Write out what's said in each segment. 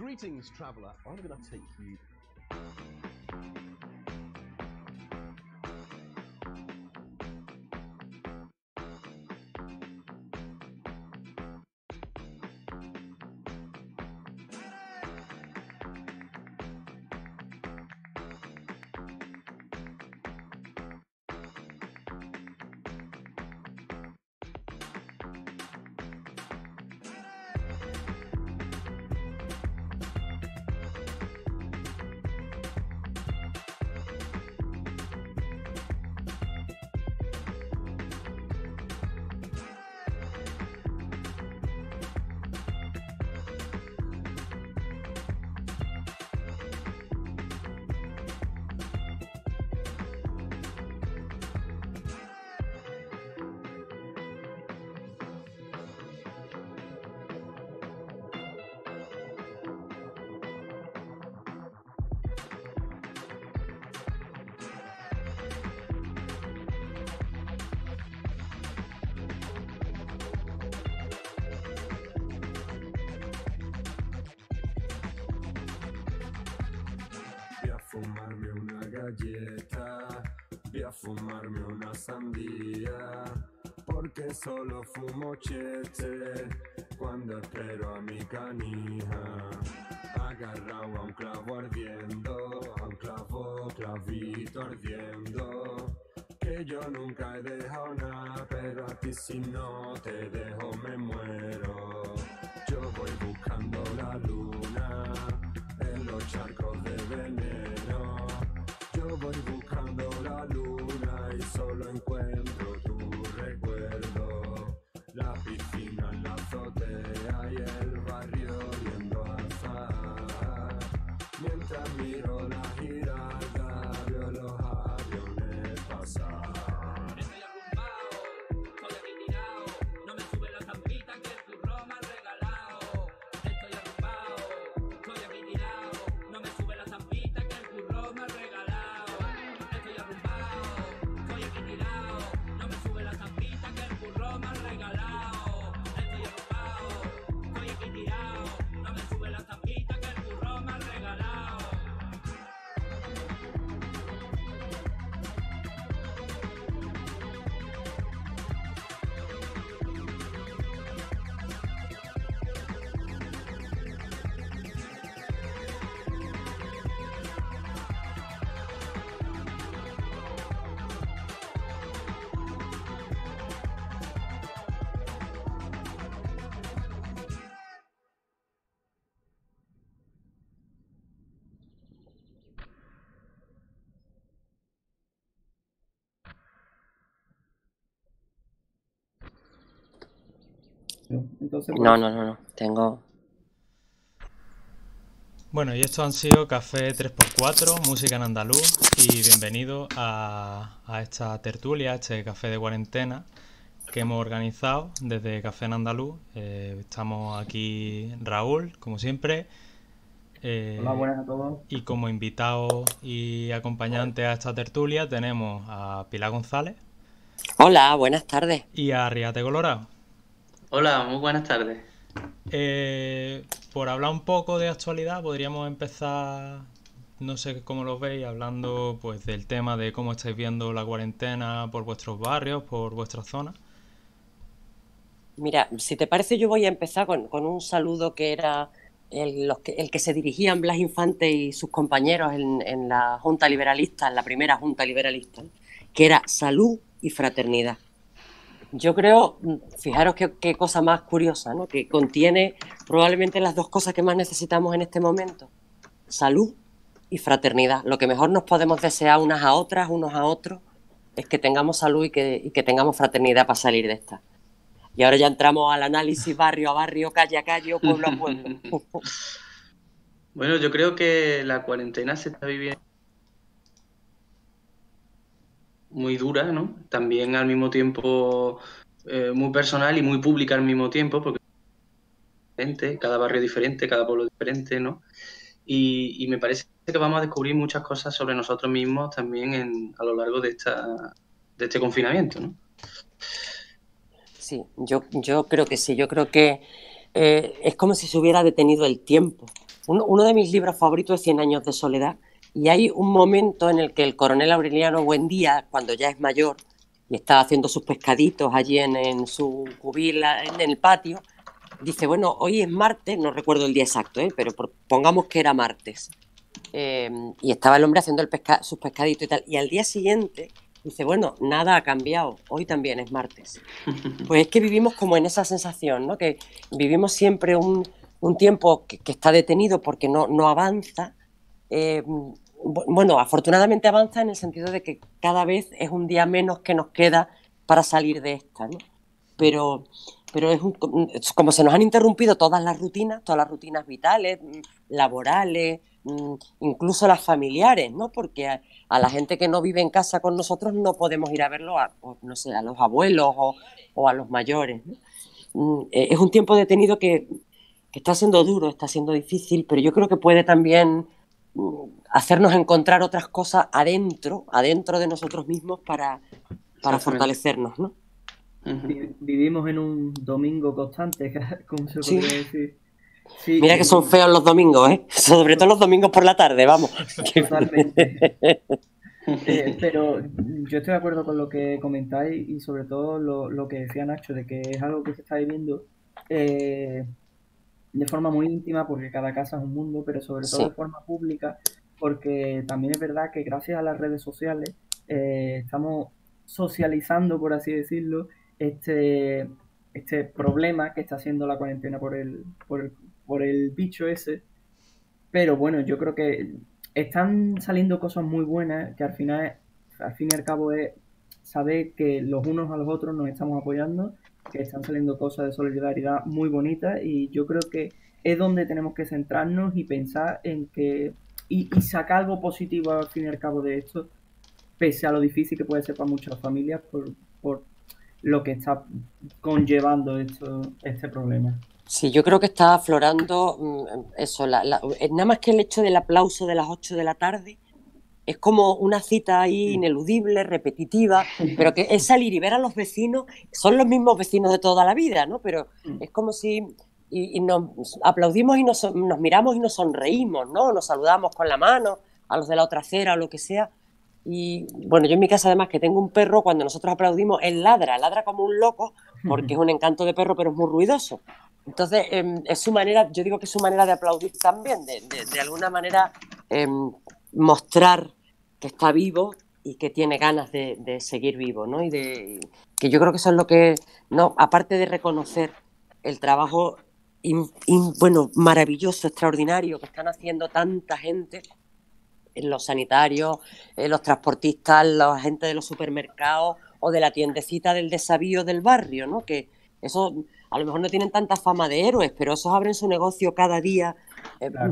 Greetings, traveller. I'm going to take you galleta, voy a fumarme una sandía, porque solo fumo chete cuando espero a mi canija. Agarrado a un clavo ardiendo, a un clavo, clavito ardiendo. Que yo nunca he dejado nada, pero a ti si no te dejo me muero. Yo voy buscando la luna Mientras Entonces, No, no, no, no. Tengo. Bueno, y estos han sido Café 3x4, música en andaluz, y bienvenido a, a esta tertulia, a este café de cuarentena que hemos organizado desde Café en Andaluz. Eh, estamos aquí Raúl, como siempre. eh, Hola, buenas a todos. y como invitado y acompañante a esta tertulia tenemos a Pilar González Hola, buenas tardes. y a Riate Colorado. Hola, muy buenas tardes. Eh, por hablar un poco de actualidad, podríamos empezar no sé cómo lo veis, hablando pues del tema de cómo estáis viendo la cuarentena por vuestros barrios, por vuestras zonas. Mira, si te parece, yo voy a empezar con, con un saludo que era el, los que, el que se dirigían Blas Infante y sus compañeros en, en la Junta Liberalista, en la primera Junta Liberalista, que era salud y fraternidad. Yo creo, fijaros qué, qué cosa más curiosa, ¿no? que contiene probablemente las dos cosas que más necesitamos en este momento, salud y fraternidad. Lo que mejor nos podemos desear unas a otras, unos a otros, es que tengamos salud y que, y que tengamos fraternidad para salir de esta. Y ahora ya entramos al análisis barrio a barrio, calle a calle, pueblo a pueblo. Bueno, yo creo que la cuarentena se está viviendo muy dura, ¿no? También al mismo tiempo eh, muy personal y muy pública al mismo tiempo, porque cada barrio diferente, cada pueblo diferente, ¿no? Y, y me parece que vamos a descubrir muchas cosas sobre nosotros mismos también en, a lo largo de, esta, de este confinamiento, ¿no? Sí, yo, yo creo que sí, yo creo que eh, es como si se hubiera detenido el tiempo. Uno, uno, de mis libros favoritos es Cien años de soledad y hay un momento en el que el coronel Aureliano Buendía, cuando ya es mayor y está haciendo sus pescaditos allí en, en su cubil en el patio, dice, bueno, hoy es martes, no recuerdo el día exacto, ¿eh? pero pongamos que era martes. Eh, y estaba el hombre haciendo el pesca sus pescaditos y tal. Y al día siguiente dice, bueno, nada ha cambiado, hoy también es martes. Pues es que vivimos como en esa sensación, ¿no? Que vivimos siempre un, un tiempo que, que, está detenido porque no, no avanza. Eh, bueno, afortunadamente avanza en el sentido de que cada vez es un día menos que nos queda para salir de esta, ¿no? Pero, pero es, un, como se nos han interrumpido todas las rutinas, todas las rutinas vitales, laborales, incluso las familiares, ¿no? Porque a, la gente que no vive en casa con nosotros no podemos ir a verlo a, no sé, a los abuelos o, a los mayores. ¿no? Es un tiempo detenido que, está siendo duro, está siendo difícil, pero yo creo que puede también hacernos encontrar otras cosas adentro, adentro de nosotros mismos para, para fortalecernos, ¿no? Vivimos en un domingo constante, como se podría sí. decir. Sí, Mira que son feos los domingos, ¿eh? Sobre todo los domingos por la tarde, vamos. Totalmente. eh, pero yo estoy de acuerdo con lo que comentáis y sobre todo lo, lo, que decía Nacho, de que es algo que se está viviendo eh, de forma muy íntima, porque cada casa es un mundo, pero sobre todo sí. de forma pública, porque también es verdad que gracias a las redes sociales eh, estamos socializando, por así decirlo, este, este problema que está haciendo la cuarentena por el, por el, por el bicho ese. Pero bueno, yo creo que están saliendo cosas muy buenas que al final, al fin y al cabo es saber que los unos a los otros nos estamos apoyando, que están saliendo cosas de solidaridad muy bonitas y yo creo que es donde tenemos que centrarnos y pensar en que y, sacar algo positivo al fin y al cabo de esto, pese a lo difícil que puede ser para muchas familias por, por lo que está conllevando esto, este problema. Sí, yo creo que está aflorando eso, la, la, nada más que el hecho del aplauso de las 8 de la tarde, es como una cita ahí ineludible, repetitiva, pero que es salir y ver a los vecinos, son los mismos vecinos de toda la vida, ¿no? Pero es como si y, y nos aplaudimos y nos, nos, miramos y nos sonreímos, ¿no? Nos saludamos con la mano a los de la otra acera o lo que sea. Y bueno, yo en mi casa además que tengo un perro, cuando nosotros aplaudimos, él ladra, ladra como un loco, porque es un encanto de perro, pero es muy ruidoso. Entonces, eh, es su manera, yo digo que es su manera de aplaudir también, de, de, de alguna manera eh, mostrar que está vivo y que tiene ganas de, seguir vivo, ¿no? Y de que yo creo que eso es lo que, no, aparte de reconocer el trabajo bueno, maravilloso, extraordinario que están haciendo tanta gente, los sanitarios, los transportistas, la gente de los supermercados o de la tiendecita del desavío del barrio, ¿no? Que eso a lo mejor no tienen tanta fama de héroes, pero esos abren su negocio cada día.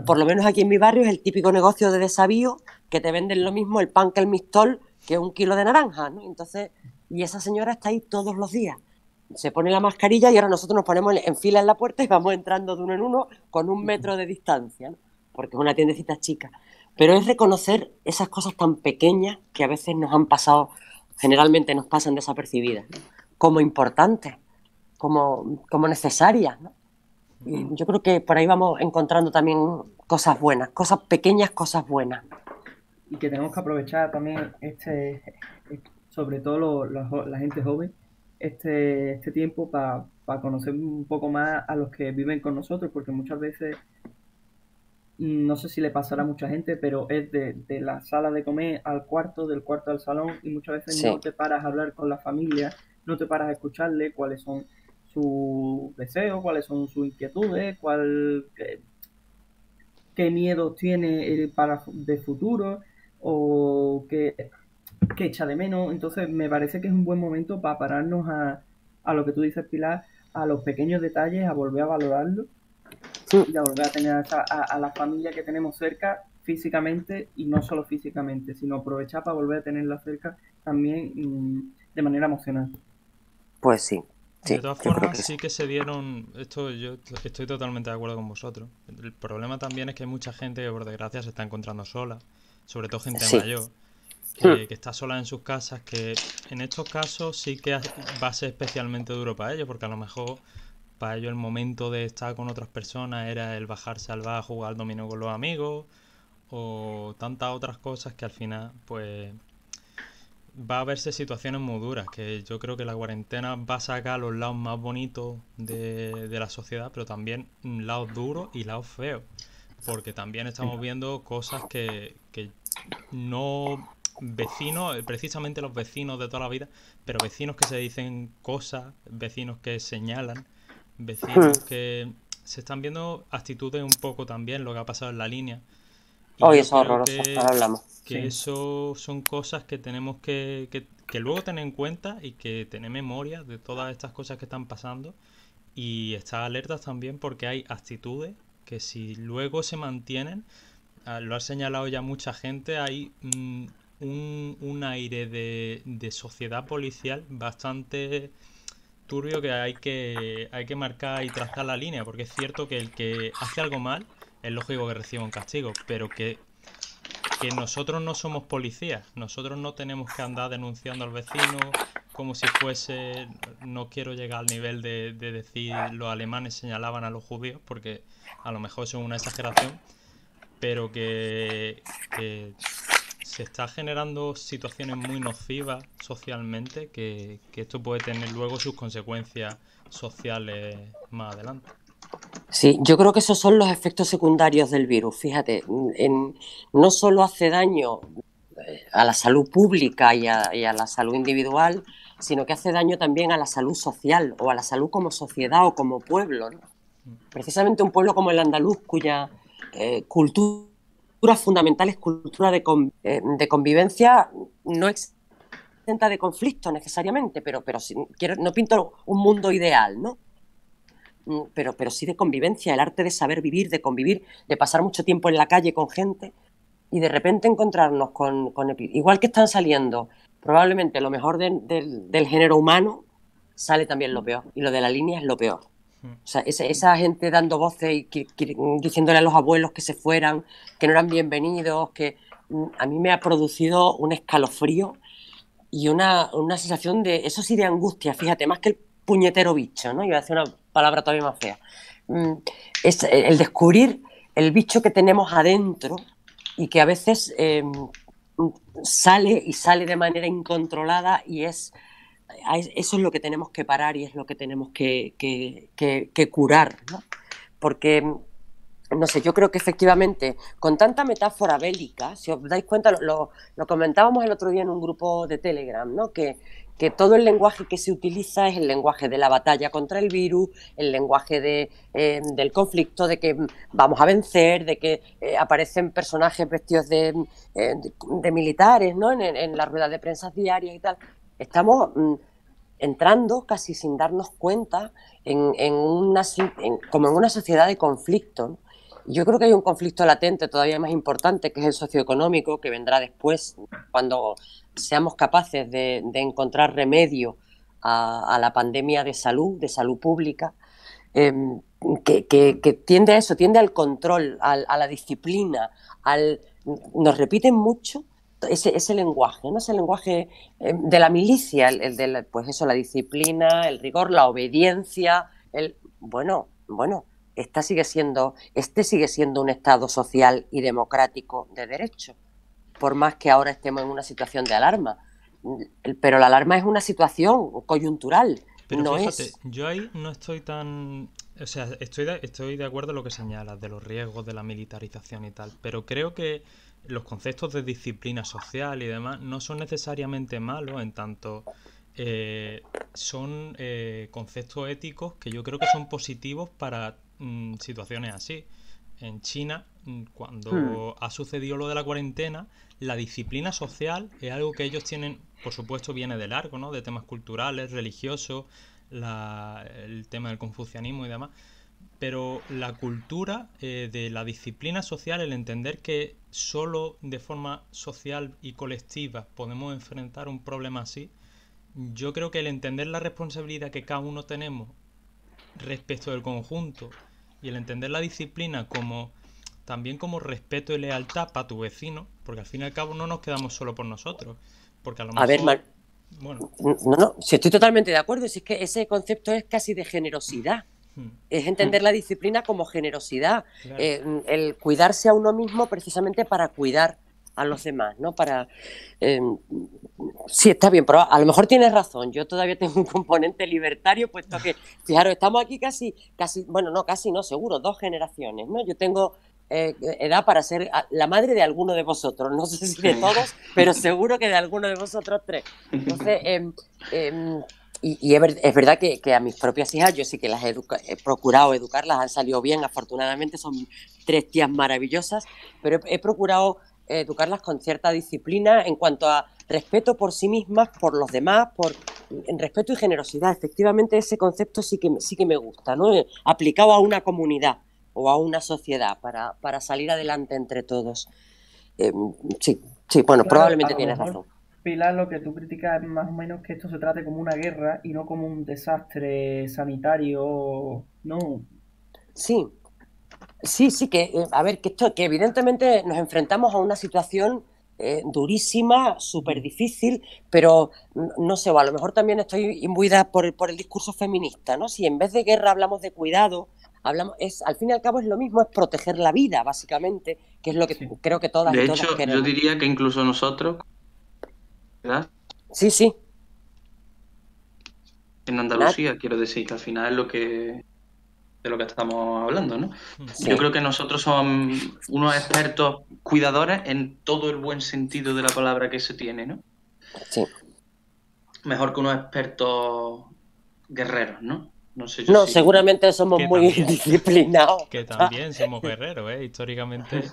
Por lo menos aquí en mi barrio es el típico negocio de desavío que te venden lo mismo el pan que el mistol que un kilo de naranja, ¿no? Entonces, y esa señora está ahí todos los días. Se pone la mascarilla y ahora nosotros nos ponemos en fila en la puerta y vamos entrando de uno en uno con un metro de distancia, ¿no? porque es una tiendecita chica. Pero es reconocer esas cosas tan pequeñas que a veces nos han pasado, generalmente nos pasan desapercibidas, como importantes como, como necesarias. ¿no? Yo creo que por ahí vamos encontrando también cosas buenas, cosas pequeñas, cosas buenas. Y que tenemos que aprovechar también este, sobre todo lo- la gente joven, este, este tiempo para conocer un poco más a los que viven con nosotros, porque muchas veces, mm, no sé si le pasará a mucha gente, pero es de, de la sala de comer al cuarto, del cuarto al salón, y muchas veces Sí. no te paras a hablar con la familia, no te paras a escucharle cuáles son sus deseos, cuáles son sus inquietudes, cuál, qué, qué miedos tiene él para fu- de futuro o qué, qué echa de menos. Entonces me parece que es un buen momento para pararnos a, a lo que tú dices, Pilar, a los pequeños detalles, a volver a valorarlo Sí. y a volver a tener a, a- a la familia que tenemos cerca físicamente y no solo físicamente, sino aprovechar para volver a tenerla cerca también de manera emocional. Pues sí. Sí, de todas formas, que sí que se dieron, esto yo estoy totalmente de acuerdo con vosotros. El problema también es que hay mucha gente que por desgracia se está encontrando sola, sobre todo gente Sí. mayor, que, que está sola en sus casas, que en estos casos sí que va a ser especialmente duro para ellos, porque a lo mejor para ellos el momento de estar con otras personas era el bajarse al bar a jugar al dominó con los amigos, o tantas otras cosas que al final, pues va a verse situaciones muy duras, que yo creo que la cuarentena va a sacar los lados más bonitos de, de la sociedad, pero también lados duros y lados feos, porque también estamos viendo cosas que, que no vecinos, eh, precisamente los vecinos de toda la vida, pero vecinos que se dicen cosas, vecinos que señalan, vecinos que se están viendo actitudes un poco también, lo que ha pasado en la línea. Hoy es horroroso, que- ahora hablamos. que Sí. eso son cosas que tenemos que, que, que luego tener en cuenta y que tener memoria de todas estas cosas que están pasando y estar alertas también porque hay actitudes que si luego se mantienen, ah, lo ha señalado ya mucha gente, hay mm, un, un aire de, de sociedad policial bastante turbio que hay que hay que marcar y trazar la línea porque es cierto que el que hace algo mal es lógico que reciba un castigo pero que que nosotros no somos policías, nosotros no tenemos que andar denunciando al vecino como si fuese, no quiero llegar al nivel de, de decir los alemanes señalaban a los judíos, porque a lo mejor eso es una exageración, pero que, que se está generando situaciones muy nocivas socialmente, que, que esto puede tener luego sus consecuencias sociales más adelante. Sí, yo creo que esos son los efectos secundarios del virus. Fíjate, en- no solo hace daño eh, a la salud pública y a, la salud individual, sino que hace daño también a la salud social o a la salud como sociedad o como pueblo. ¿no? Precisamente un pueblo como el andaluz, cuya eh, cultura fundamental es cultura de, con- eh, de convivencia, no exenta de conflicto necesariamente, pero, pero sí- quiero, no pinto un mundo ideal, ¿no? Pero, pero sí de convivencia, el arte de saber vivir, de convivir, de pasar mucho tiempo en la calle con gente y de repente encontrarnos con, con igual que están saliendo probablemente lo mejor de- del- del género humano, sale también lo peor. Y lo de la línea es lo peor. Mm. O sea, esa, esa gente dando voces y diciéndole a los abuelos que se fueran, que no eran bienvenidos, que mm, a mí me ha producido un escalofrío y una, una sensación de, eso sí, de angustia, fíjate, más que el puñetero bicho, ¿no? A decir una palabra todavía más fea. Mm, Es el descubrir el bicho que tenemos adentro y que a veces eh, sale y sale de manera incontrolada y es eso es lo que tenemos que parar y es lo que tenemos que, que- que- que curar, ¿no? Porque, no sé, yo creo que efectivamente, con tanta metáfora bélica, si os dais cuenta, lo, comentábamos el otro día en un grupo de Telegram, ¿no? Que, que todo el lenguaje que se utiliza es el lenguaje de la batalla contra el virus, el lenguaje de, eh, del conflicto, de que vamos a vencer, de que eh, aparecen personajes vestidos de, eh, de- militares, ¿no? En, en las ruedas de prensa diarias y tal. Estamos mm, entrando casi sin darnos cuenta en, en una, como en una sociedad de conflicto. Yo creo que hay un conflicto latente todavía más importante, que es el socioeconómico, que vendrá después, cuando seamos capaces de, encontrar remedio a, la pandemia de salud, de salud pública, em, que, tiende a eso, tiende al control, al- a la disciplina, al, nos repiten mucho ese, ese lenguaje, ¿no? Ese lenguaje eh, de la milicia, el, el de la- pues eso, la disciplina, el rigor, la obediencia, el bueno, bueno, esta sigue siendo, este sigue siendo un Estado social y democrático de derecho, por más que ahora estemos en una situación de alarma. Pero la alarma es una situación coyuntural, Pero no fíjate, es... yo ahí no estoy tan... O sea, estoy de, estoy de acuerdo en lo que señalas, de los riesgos de la militarización y tal, pero creo que los conceptos de disciplina social y demás no son necesariamente malos en tanto eh, son eh, conceptos éticos que yo creo que son positivos para mm, situaciones así. En China, mm, cuando ha sucedido lo de la cuarentena, la disciplina social es algo que ellos tienen, por supuesto, viene de largo, ¿no? De temas culturales, religiosos, la- el tema del confucianismo y demás. Pero la cultura eh, de la disciplina social, el entender que solo de forma social y colectiva podemos enfrentar un problema así, yo creo que el entender la responsabilidad que cada uno tenemos respecto del conjunto y el entender la disciplina como también como respeto y lealtad para tu vecino, porque al fin y al cabo no nos quedamos solo por nosotros, porque a lo A ver, mejor, Mar- bueno, No, no, si estoy totalmente de acuerdo, si es que ese concepto es casi de generosidad. hmm, Es entender la disciplina como generosidad, claro. eh, el cuidarse a uno mismo precisamente para cuidar a los demás, ¿no? Para eh, sí está bien, pero a lo mejor tienes razón. Yo todavía tengo un componente libertario, puesto que, fijaros, estamos aquí casi, casi, bueno, no, casi no, seguro, dos generaciones, ¿no? Yo tengo eh, edad para ser a- la madre de alguno de vosotros, no sé si de todos, pero seguro que de alguno de vosotros tres. Entonces, em, em, y, y es, ver- es verdad que, que a mis propias hijas yo sí que las he, educa- he procurado educarlas, han salido bien, afortunadamente son tres tías maravillosas, pero he, he procurado educarlas con cierta disciplina en cuanto a respeto por sí mismas, por los demás, por en respeto y generosidad. Efectivamente, ese concepto sí que, me- sí que me gusta, ¿no? Eh, Aplicado a una comunidad o a una sociedad para, para salir adelante entre todos. Eh, sí, sí, bueno, Claro, probablemente tienes razón. Pilar, lo que tú criticas es más o menos que esto se trate como una guerra y no como un desastre sanitario, no. Sí, sí, sí, que, eh, a ver, que esto, que evidentemente nos enfrentamos a una situación eh, durísima, súper difícil, pero no sé, o a lo mejor también estoy imbuida por, el- por el discurso feminista, ¿no? Si en vez de guerra hablamos de cuidado, hablamos, es, al fin y al cabo es lo mismo, es proteger la vida, básicamente, que es lo que Sí. creo que todas De y todas hecho, yo diría que incluso nosotros, ¿verdad? Sí, sí, En Andalucía, quiero decir, que al final es lo que de lo que estamos hablando, ¿no? sí. Yo creo que nosotros somos unos expertos cuidadores en todo el buen sentido de la palabra que se tiene, ¿no? sí. Mejor que unos expertos guerreros, ¿no? No sé yo No, si- seguramente somos Que muy también. disciplinados. Que también somos guerreros, ¿eh? Históricamente,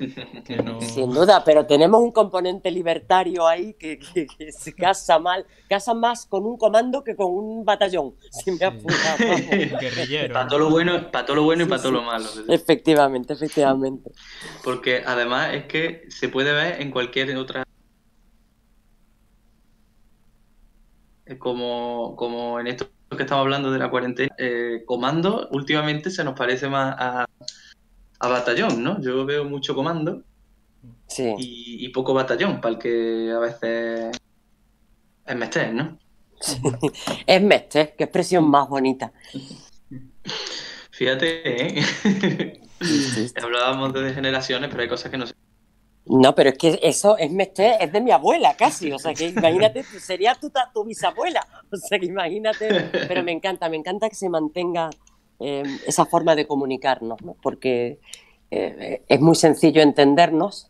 que no... Sin duda, pero tenemos un componente libertario ahí que, que- que se casa mal, casa más con un comando que con un batallón, si me Sí. apuras, vamos. Guerrillero. Para todo lo bueno, para todo lo bueno y Sí, para todo lo malo. Efectivamente, efectivamente. Porque además es que se puede ver en cualquier otra. Como, como en esto que estamos hablando de la cuarentena, eh, comando últimamente se nos parece más a, a batallón, ¿no? Yo veo mucho comando Sí, y, y poco batallón, para el que a veces es mestés, ¿no? es Mestre, qué expresión más bonita. Fíjate, ¿eh? Hablábamos de generaciones, pero hay cosas que no se No, pero es que eso es es de mi abuela casi, o sea que imagínate, sería tu, tu bisabuela, o sea que imagínate, pero me encanta, me encanta que se mantenga eh, esa forma de comunicarnos, ¿no? porque eh, es muy sencillo entendernos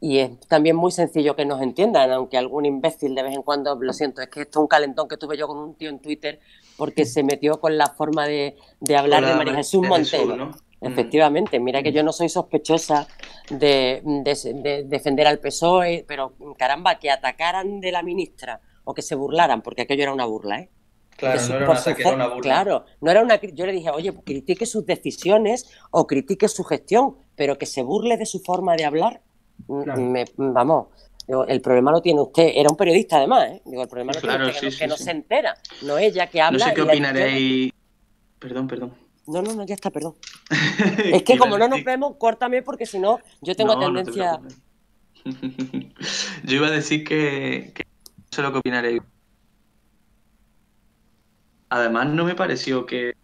y es también muy sencillo que nos entiendan, aunque algún imbécil de vez en cuando, lo siento, es que esto es un calentón que tuve yo con un tío en Twitter porque se metió con la forma de, de hablar de María Jesús Montero. Jesús, ¿no? Mm. Efectivamente, mira que yo no soy sospechosa de, de- de defender al PSOE, pero caramba, que atacaran de la ministra o que se burlaran, porque aquello era una burla, ¿eh? Claro, su- no era una burla. Claro, no era una. Yo le dije, oye, critique sus decisiones o critique su gestión, pero que se burle de su forma de hablar, mm, Claro. me- vamos. digo, el problema lo tiene usted. Era un periodista, además, ¿eh? Digo, el problema lo Claro, tiene usted, que, sí, no, que no se entera. No ella que habla. No sé qué opinaréis. Perdón, perdón. No, no, no, ya está, perdón. Es que como no nos vemos, córtame porque si no, yo tengo No, no te tendencia. Yo iba a decir que, que no sé lo que opinaréis. Además, no me pareció que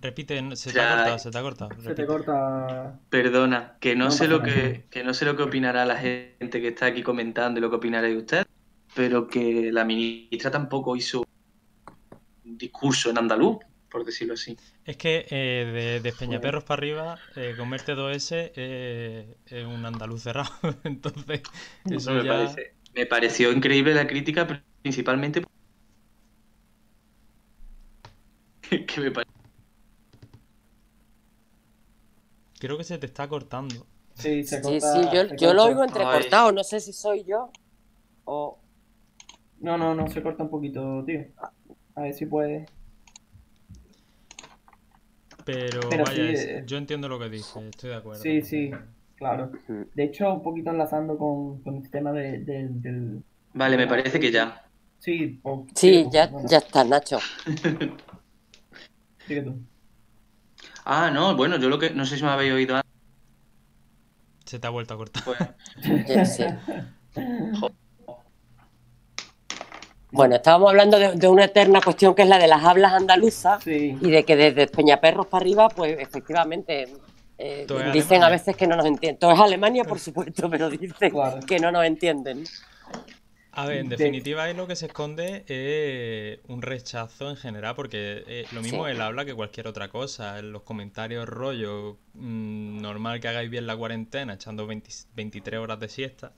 Repite, se te Ya, ha cortado, se te ha cortado. Se te corta. Perdona, que no, No sé lo que, que no sé lo que opinará la gente que está aquí comentando y lo que opinará de usted, pero que la ministra tampoco hizo un discurso en andaluz, por decirlo así. Es que eh, de, de Peñaperros para arriba, eh, comerte 2S eh, es un andaluz cerrado. Entonces, eso me, ya. parece- me pareció increíble la crítica, principalmente que me parece Creo que se te está cortando. Sí, se Sí, corta. sí, yo, se yo lo oigo entrecortado, no sé si soy yo o... No, no, no, se corta un poquito, tío. A ver si puedes. Pero, Pero vaya, sí, es- eh, yo entiendo lo que dices, estoy de acuerdo. Sí, sí, claro. De hecho, un poquito enlazando con, con el tema de, del- del. Vale, me parece que ya. Sí, Sí, ya, bueno, ya está, Nacho. sigue tú. Ah, no, bueno, yo lo que no sé si me habéis oído antes, Se te ha vuelto a cortar. pues, Ya, sí. Bueno, estábamos hablando de, de una eterna cuestión que es la de las hablas andaluzas Sí, y de que desde Peñaperros para arriba, pues efectivamente eh, es dicen Alemania. a veces que no nos entienden. Todo es Alemania, por supuesto, pero dicen Claro. que no nos entienden. A ver, en De- definitiva ahí lo que se esconde es un rechazo en general, porque eh, lo mismo Sí. él habla que cualquier otra cosa. En los comentarios rollo, mm, normal que hagáis bien la cuarentena echando 20 23 horas de siesta,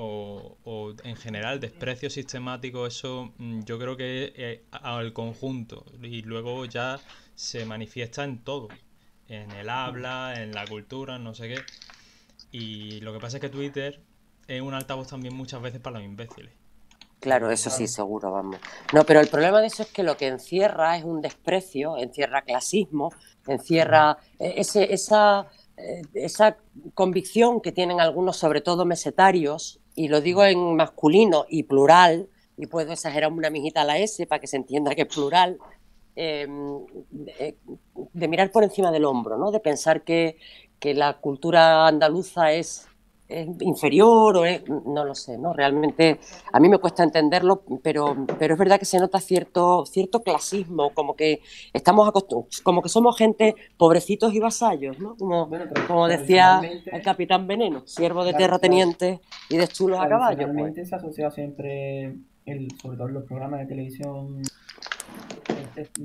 o, o en general desprecio sistemático, eso mm, yo creo que es al conjunto y luego ya se manifiesta en todo, en el habla, en la cultura, no sé qué. Y lo que pasa es que Twitter es un altavoz también muchas veces para los imbéciles. Claro, eso sí, seguro, vamos. No, pero el problema de eso es que lo que encierra es un desprecio, encierra clasismo, encierra eh, ese, esa, eh, esa convicción que tienen algunos, sobre todo mesetarios, y lo digo en masculino y plural, y puedo exagerar una mijita a la S para que se entienda que es plural, eh, de, de mirar por encima del hombro, ¿no? De pensar que, que la cultura andaluza es, es inferior o es, no lo sé, ¿no? Realmente a mí me cuesta entenderlo, pero, pero es verdad que se nota cierto, cierto clasismo, como que estamos acostumbrados, como que somos gente pobrecitos y vasallos, ¿no? Como, Bueno, como decía el capitán Veneno, siervo de terratenientes y de chulos a caballo. pues. Tradicionalmente se ha asociado siempre, el, sobre todo en los programas de televisión.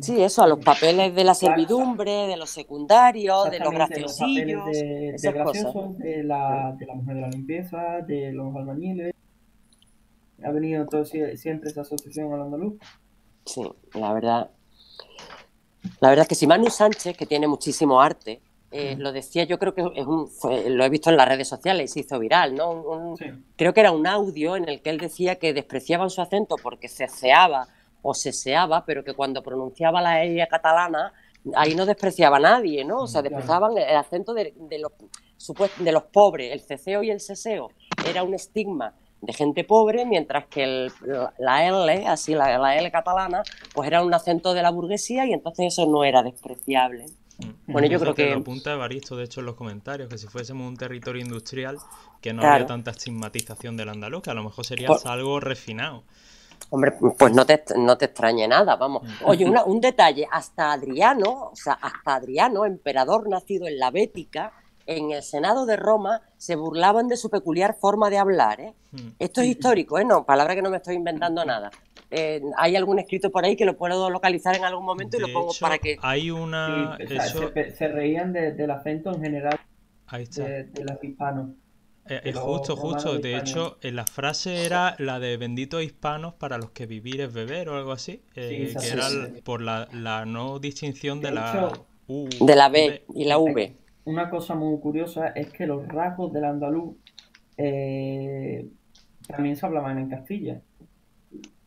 Sí, eso, a los papeles de la servidumbre, de los secundarios, de los graciosillos, de, esas cosas. graciosos, de la, de la mujer de la limpieza, de los albañiles. Ha venido todo, sie- siempre esa asociación al andaluz. Sí, la verdad. La verdad es que si Manu Sánchez, que tiene muchísimo arte, eh, lo decía, yo creo que es un, fue- lo he visto en las redes sociales y se hizo viral, ¿no? Un- un- Sí. creo que era un audio en el que él decía que despreciaban su acento porque ceceaba o seseaba, pero que cuando pronunciaba la E catalana, ahí no despreciaba a nadie, ¿no? O sea, despreciaban el acento de, de los, de los pobres. El ceceo y el seseo era un estigma de gente pobre, mientras que el- la- la L, así la, la L catalana, pues era un acento de la burguesía y entonces eso no era despreciable. Bueno, yo creo que- lo apunta Evaristo, de hecho, en los comentarios, que si fuésemos un territorio industrial, que no Claro. habría tanta estigmatización del andaluz, que a lo mejor sería Por- algo refinado. Hombre, pues no te, no te extrañe nada, vamos. Oye, una- un detalle, hasta Adriano, o sea, hasta Adriano, emperador nacido en la Bética, en el Senado de Roma, se burlaban de su peculiar forma de hablar, ¿eh? Mm. Esto es histórico, ¿eh? No, palabra que no me estoy inventando nada. Eh, hay algún escrito por ahí que lo puedo localizar en algún momento y De lo pongo hecho, para que... hay una... Sí, eso- se, se reían de- del acento en general Ahí está. de, de los hispanos. Eh, eh, justo, justo. de hecho, eh, la frase era la de benditos hispanos para los que vivir es beber o algo así. eh, que sí, era sí. por la, la no distinción de De la hecho, U. De la B y la V. Una cosa muy curiosa es que los rasgos del andaluz eh, también se hablaban en Castilla.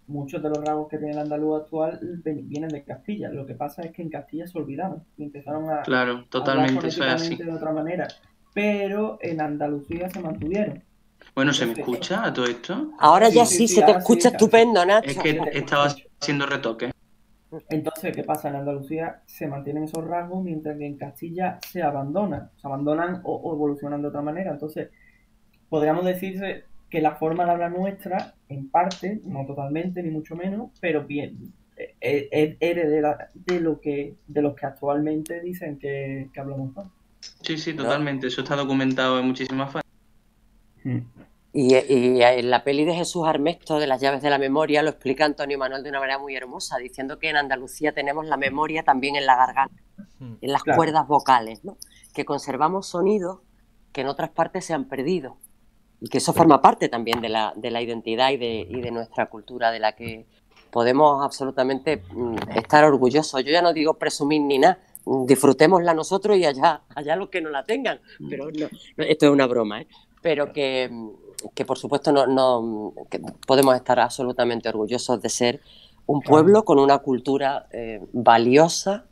Muchos de los rasgos que tiene el andaluz actual vienen de Castilla. Lo que pasa es que en Castilla se olvidaron y empezaron a Claro, hablar totalmente, eso es así. de otra manera. Pero en Andalucía se mantuvieron. Bueno, ¿se me escucha a todo esto? Ahora Sí, ya sí, sí, sí, se te sí, escucha estupendo, Nacho. Es que estaba haciendo retoque. Entonces, ¿qué pasa? En Andalucía se mantienen esos rasgos, mientras que en Castilla se abandonan, se abandonan o, o evolucionan de otra manera. Entonces, podríamos decirse que la forma de hablar nuestra, en parte, no totalmente, ni mucho menos, pero bien, es, es heredera de lo que de los que actualmente dicen que, que hablamos mal. Sí, sí, totalmente. Eso está documentado en muchísimas fases. Y, y en la peli de Jesús Armesto, de las llaves de la memoria, lo explica Antonio Manuel de una manera muy hermosa, diciendo que en Andalucía tenemos la memoria también en la garganta, Mm. en las Claro. cuerdas vocales, ¿no? que conservamos sonidos que en otras partes se han perdido. Y que eso forma parte también de la, de la identidad y de, y de nuestra cultura, de la que podemos absolutamente mm, estar orgullosos. Yo ya no digo presumir ni nada, disfrutémosla nosotros y allá, allá los que no la tengan. Pero no, esto es una broma, ¿eh? Pero que, mm, que por supuesto no, no que podemos estar absolutamente orgullosos de ser un pueblo con una cultura eh, valiosa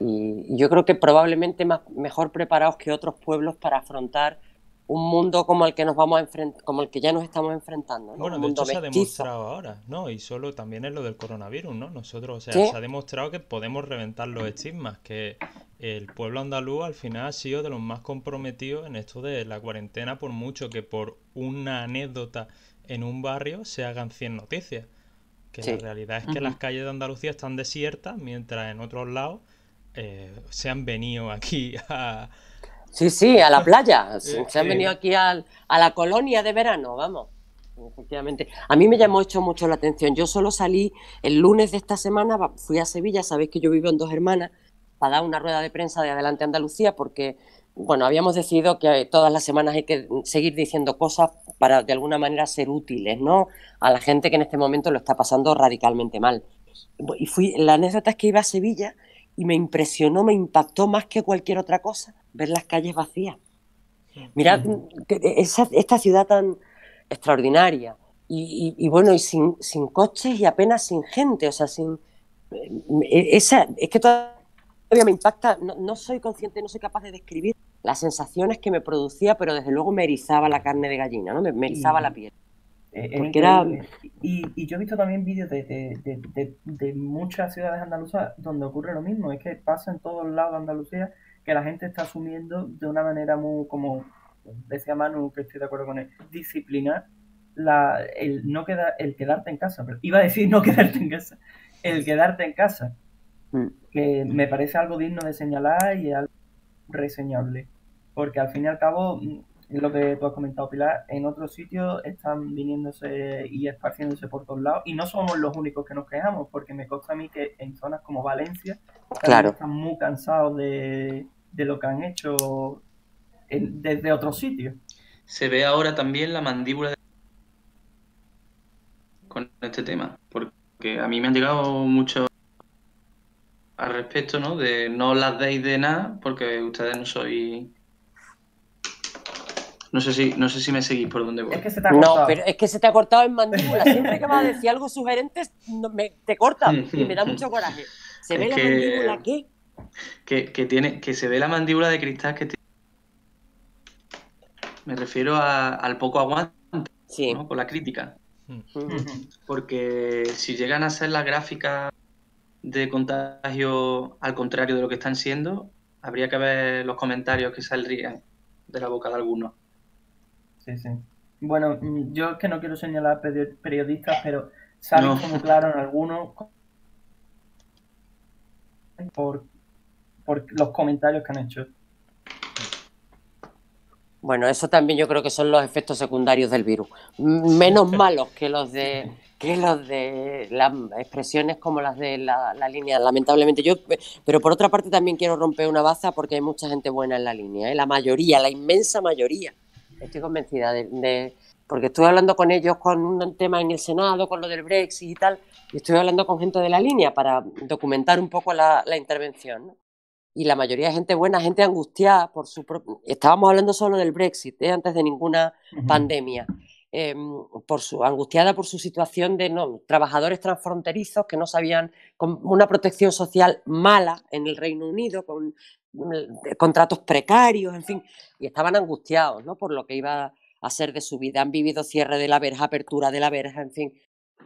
y yo creo que probablemente más, mejor preparados que otros pueblos para afrontar un mundo como el que nos vamos a enfrentar, como el que ya nos estamos enfrentando, ¿no? Bueno, un de mundo hecho se ha demostrado ahora, ¿no? Y solo también es lo del coronavirus, ¿no? Nosotros, o sea, se ha demostrado que podemos reventar los estigmas, que el pueblo andaluz al final ha sido de los más comprometidos en esto de la cuarentena, por mucho que por una anécdota en un barrio se hagan 100 noticias. Que Sí. la realidad es que las calles de Andalucía están desiertas, mientras en otros lados eh, se han venido aquí a... Sí, sí, a la playa. Se, se han venido aquí al- a la colonia de verano, vamos. Efectivamente. A mí me llamó hecho mucho la atención. Yo solo salí el lunes de esta semana, fui a Sevilla, sabéis que yo vivo en Dos Hermanas, para dar una rueda de prensa de Adelante Andalucía, porque, bueno, habíamos decidido que todas las semanas hay que seguir diciendo cosas para de alguna manera ser útiles, ¿no? A la gente que en este momento lo está pasando radicalmente mal. Y fui, la anécdota es que iba a Sevilla y me impresionó, me impactó más que cualquier otra cosa ver las calles vacías. Mirad esa- esta ciudad tan extraordinaria y, y- y bueno, y sin, sin coches y apenas sin gente, o sea, sin... eh, Esa, es que todavía me impacta, no, no soy consciente, no soy capaz de describir las sensaciones que me producía, pero desde luego me erizaba la carne de gallina, ¿no? Me, me erizaba la piel. Eh, Porque era- increíble. Y, y yo he visto también vídeos de, de- de- de- muchas ciudades andaluzas donde ocurre lo mismo. Es que pasa en todos lados de Andalucía que la gente está asumiendo de una manera muy, como decía Manu, que estoy de acuerdo con él, disciplinar la, el, no queda, el quedarte en casa. Pero iba a decir no quedarte en casa, el quedarte en casa. Mm. Que me parece algo digno de señalar y algo reseñable. Porque al fin y al cabo, es lo que tú has comentado, Pilar, en otros sitios están viniéndose y esparciéndose por todos lados. Y no somos los únicos que nos quejamos, porque me consta a mí que en zonas como Valencia Claro. están muy cansados de, de lo que han hecho en- desde otros sitios. Se ve ahora también la mandíbula de- con este tema, porque a mí me han llegado mucho al respecto, ¿no? De no las deis de nada, porque ustedes no sois... No sé si, no sé si me seguís por dónde voy. Es que se te ha No, cortado. pero es que se te ha cortado en mandíbula. Siempre que vas a decir algo sugerente, no- me- te corta y me da mucho coraje. ¿Se ve Es la que- mandíbula aquí? Que, que tiene, que se ve la mandíbula de cristal que tiene. Me refiero a- al poco aguante, Sí. ¿no? Con la crítica. Ujú. Porque si llegan a ser las gráficas de contagio al contrario de lo que están siendo, habría que ver los comentarios que saldrían de la boca de algunos. Sí, sí. Bueno, mm, yo es que no quiero señalar peri- periodistas, pero salen No. como claro en algunos por, por los comentarios que han hecho. Bueno, eso también yo creo que son los efectos secundarios del virus. Menos malos que los de que los de las expresiones como las de la, la línea, lamentablemente. Yo, pero por otra parte también quiero romper una baza porque hay mucha gente buena en la línea, ¿eh? la mayoría, la inmensa mayoría. Estoy convencida de, de- porque estuve hablando con ellos con un tema en el Senado, con lo del Brexit y tal, y estoy hablando con gente de la línea para documentar un poco la, la intervención. ¿no? y la mayoría de gente buena, gente angustiada por su propio... Estábamos hablando solo del Brexit, ¿eh? antes de ninguna pandemia, eh, por su, angustiada por su situación de no, trabajadores transfronterizos que no sabían, con una protección social mala en el Reino Unido, con contratos precarios, en fin, y estaban angustiados ¿no? por lo que iba a ser de su vida. Han vivido cierre de la verja, apertura de la verja, en fin.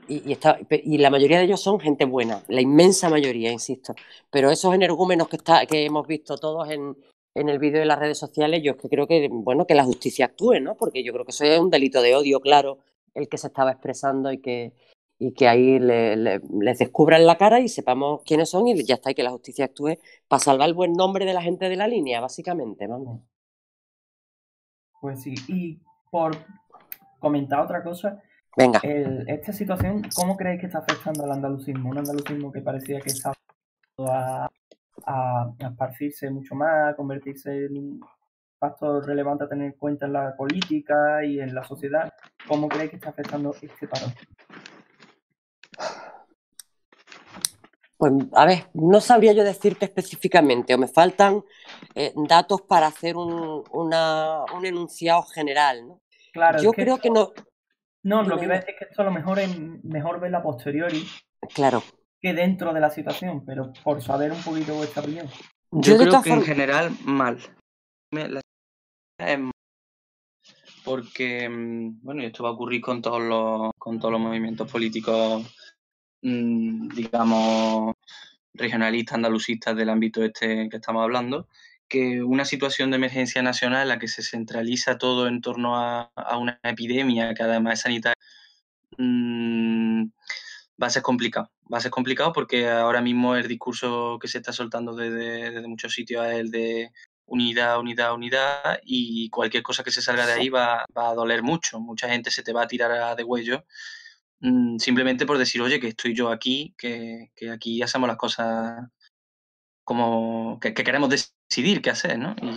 Y, y, está, y la mayoría de ellos son gente buena, la inmensa mayoría, insisto. Pero esos energúmenos que, está, que hemos visto todos en, en el vídeo de las redes sociales, yo es que creo que, bueno, que la justicia actúe, ¿no? Porque yo creo que eso es un delito de odio, claro, el que se estaba expresando y que, y que ahí le- le- les descubran la cara y sepamos quiénes son y ya está, y que la justicia actúe para salvar el buen nombre de la gente de la línea, básicamente, vamos. Pues sí, y por comentar otra cosa, Venga. el- esta situación, ¿cómo creéis que está afectando al andalucismo? Un andalucismo que parecía que estaba a, a, a esparcirse mucho más, a convertirse en un factor relevante a tener en cuenta en la política y en la sociedad. ¿Cómo creéis que está afectando este paro? Pues a ver, no sabría yo decirte específicamente, o me faltan eh, datos para hacer un, una- un enunciado general, ¿no? Claro, Yo es que creo que no, no, lo que iba a decir es que esto a lo mejor es mejor verlo a posteriori claro. que dentro de la situación, pero por saber un poquito vuestra opinión. Yo, creo que en general mal. La- es mal. Porque, mm, bueno, y esto va a ocurrir con todos los, con todos los movimientos políticos, digamos, regionalistas, andalucistas del ámbito este que estamos hablando, que una situación de emergencia nacional en la que se centraliza todo en torno a, a una epidemia que además es sanitaria, mm, va a ser complicado. Va a ser complicado porque ahora mismo el discurso que se está soltando desde, desde muchos sitios es el de unidad, unidad, unidad y cualquier cosa que se salga de ahí va, va a doler mucho. Mucha gente se te va a tirar a de huello mm, simplemente por decir, oye, que estoy yo aquí, que, que aquí hacemos las cosas como que, que queremos decidir qué hacer, ¿no? Y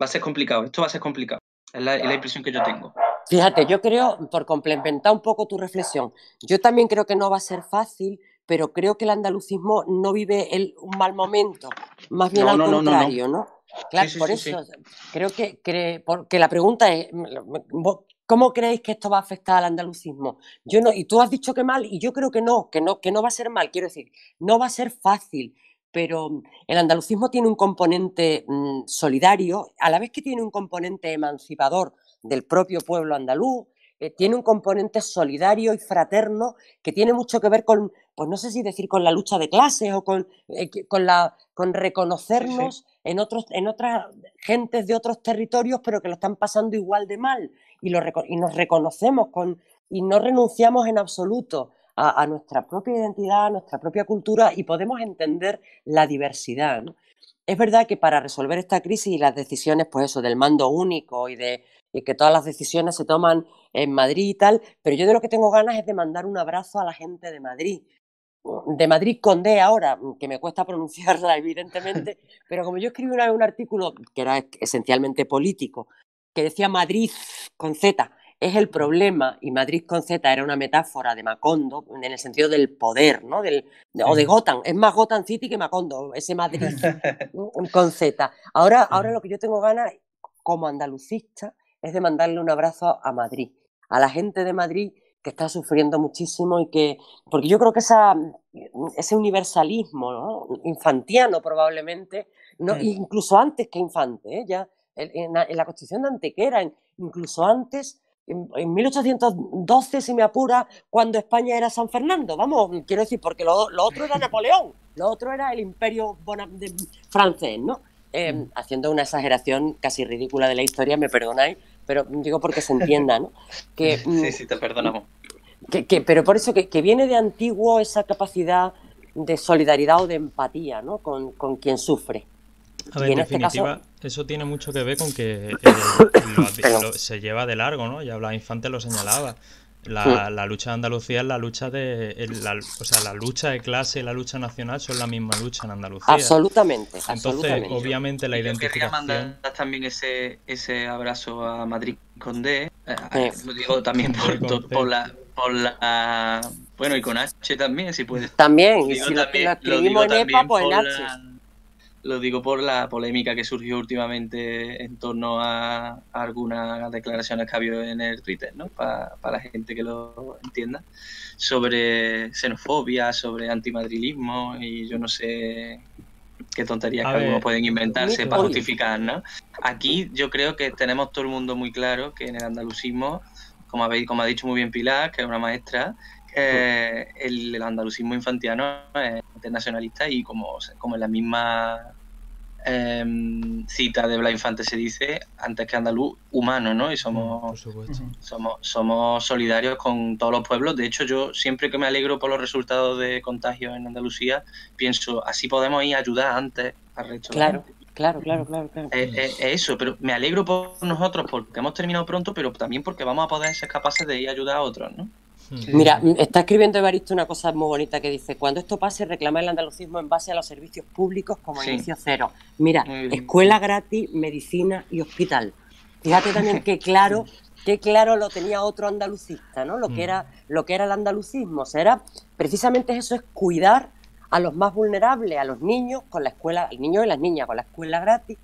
va a ser complicado, esto va a ser complicado. Es la, es la impresión que yo tengo. Fíjate, yo creo, por complementar un poco tu reflexión, yo también creo que no va a ser fácil, pero creo que el andalucismo no vive el, un mal momento, más bien No, al no, no, no, no. contrario, ¿no? Claro, Sí, sí, por sí, sí. eso creo que, cre- porque la pregunta es, ¿vos ¿cómo creéis que esto va a afectar al andalucismo? Yo no, y tú has dicho que mal, y yo creo que no, que no, que no va a ser mal, quiero decir, no va a ser fácil, pero el andalucismo tiene un componente mm, solidario, a la vez que tiene un componente emancipador del propio pueblo andaluz, eh, tiene un componente solidario y fraterno que tiene mucho que ver con, pues no sé si decir con la lucha de clases o con, eh, con, la, con reconocernos en, otros, en otras gentes de otros territorios, pero que lo están pasando igual de mal y, nos reconocemos con, y no renunciamos en absoluto a, nuestra propia identidad, a nuestra propia cultura y podemos entender la diversidad. Es verdad que para resolver esta crisis y las decisiones, pues eso, del mando único y de y que todas las decisiones se toman en Madrid y tal, pero yo de lo que tengo ganas es de mandar un abrazo a la gente de Madrid. De Madrid con D ahora, que me cuesta pronunciarla, evidentemente, pero como yo escribí una vez un artículo que era esencialmente político, que decía Madrid con Z, es el problema, y Madrid con Z era una metáfora de Macondo, en el sentido del poder, ¿no? Del, de- O de. Gotham, es más Gotham City que Macondo, ese Madrid con Z. Ahora, ahora lo que yo tengo ganas, como andalucista, es de mandarle un abrazo a Madrid, a la gente de Madrid que está sufriendo muchísimo y que, porque yo creo que esa, ese universalismo ¿no? infantiano probablemente, no, incluso antes que infante, ¿eh? ya en, en la, en la constitución de Antequera, en- incluso antes, en, en 1812, si me apura, cuando España era San Fernando, vamos, quiero decir, porque lo, lo otro era Napoleón, lo otro era el imperio de- francés, ¿no? Eh, Mm. haciendo una exageración casi ridícula de la historia, me perdonáis, pero digo porque se entienda, ¿no? Que, mm, Sí, sí, te perdonamos. que, que- pero por eso que, que viene de antiguo esa capacidad de solidaridad o de empatía, ¿no? Con, con quien sufre. A ver, Y en en este caso- definitiva, eso tiene mucho que ver con que eh, lo- lo- se lleva de largo, ¿no? Ya la Infante lo señalaba. La, la lucha de Andalucía es la lucha de. el- la- o sea, la lucha de clase y la lucha nacional son la misma lucha en Andalucía. Absolutamente, Entonces, absolutamente. obviamente, la Y yo querría identificación. mandar también ese, ese abrazo a Madrid con D. eh, Eh. Lo digo también por, por la, por la. Bueno, y con H también, si puedes. También, y si lo, también- lo escribimos en EPA, pues en H. la- Lo digo por la polémica que surgió últimamente en torno a, a algunas declaraciones que había en el Twitter, ¿no? Para la gente que lo entienda, sobre xenofobia, sobre antimadrilismo y yo no sé qué tonterías A que algunos pueden inventarse para justificar, ¿no? Aquí yo creo que tenemos todo el mundo muy claro que en el andalucismo, como, habéis, como ha dicho muy bien Pilar, que es una maestra, eh, el, el andalucismo infantiano es internacionalista y como, como en la misma em, cita de Blas Infante se dice, antes que andaluz, humano, ¿no? Y somos, supuesto. somos, somos solidarios con todos los pueblos. De hecho, yo siempre que me alegro por los resultados de contagios en Andalucía, pienso, así podemos ir a ayudar antes al resto. de la Claro, claro, claro, claro, claro. es, es- es eso, pero me alegro por nosotros porque hemos terminado pronto, pero también porque vamos a poder ser capaces de ir a ayudar a otros, ¿no? Mira, está escribiendo Evaristo una cosa muy bonita que dice, cuando esto pase, reclamar el andalucismo en base a los servicios públicos como Sí. inicio cero. Mira, escuela gratis, medicina y hospital. Fíjate también que claro, que claro lo tenía otro andalucista, ¿no? Lo que Mm. era, lo que era el andalucismo. O sea, era precisamente eso es cuidar a los más vulnerables, a los niños con la escuela, al niño y las niñas con la escuela gratis,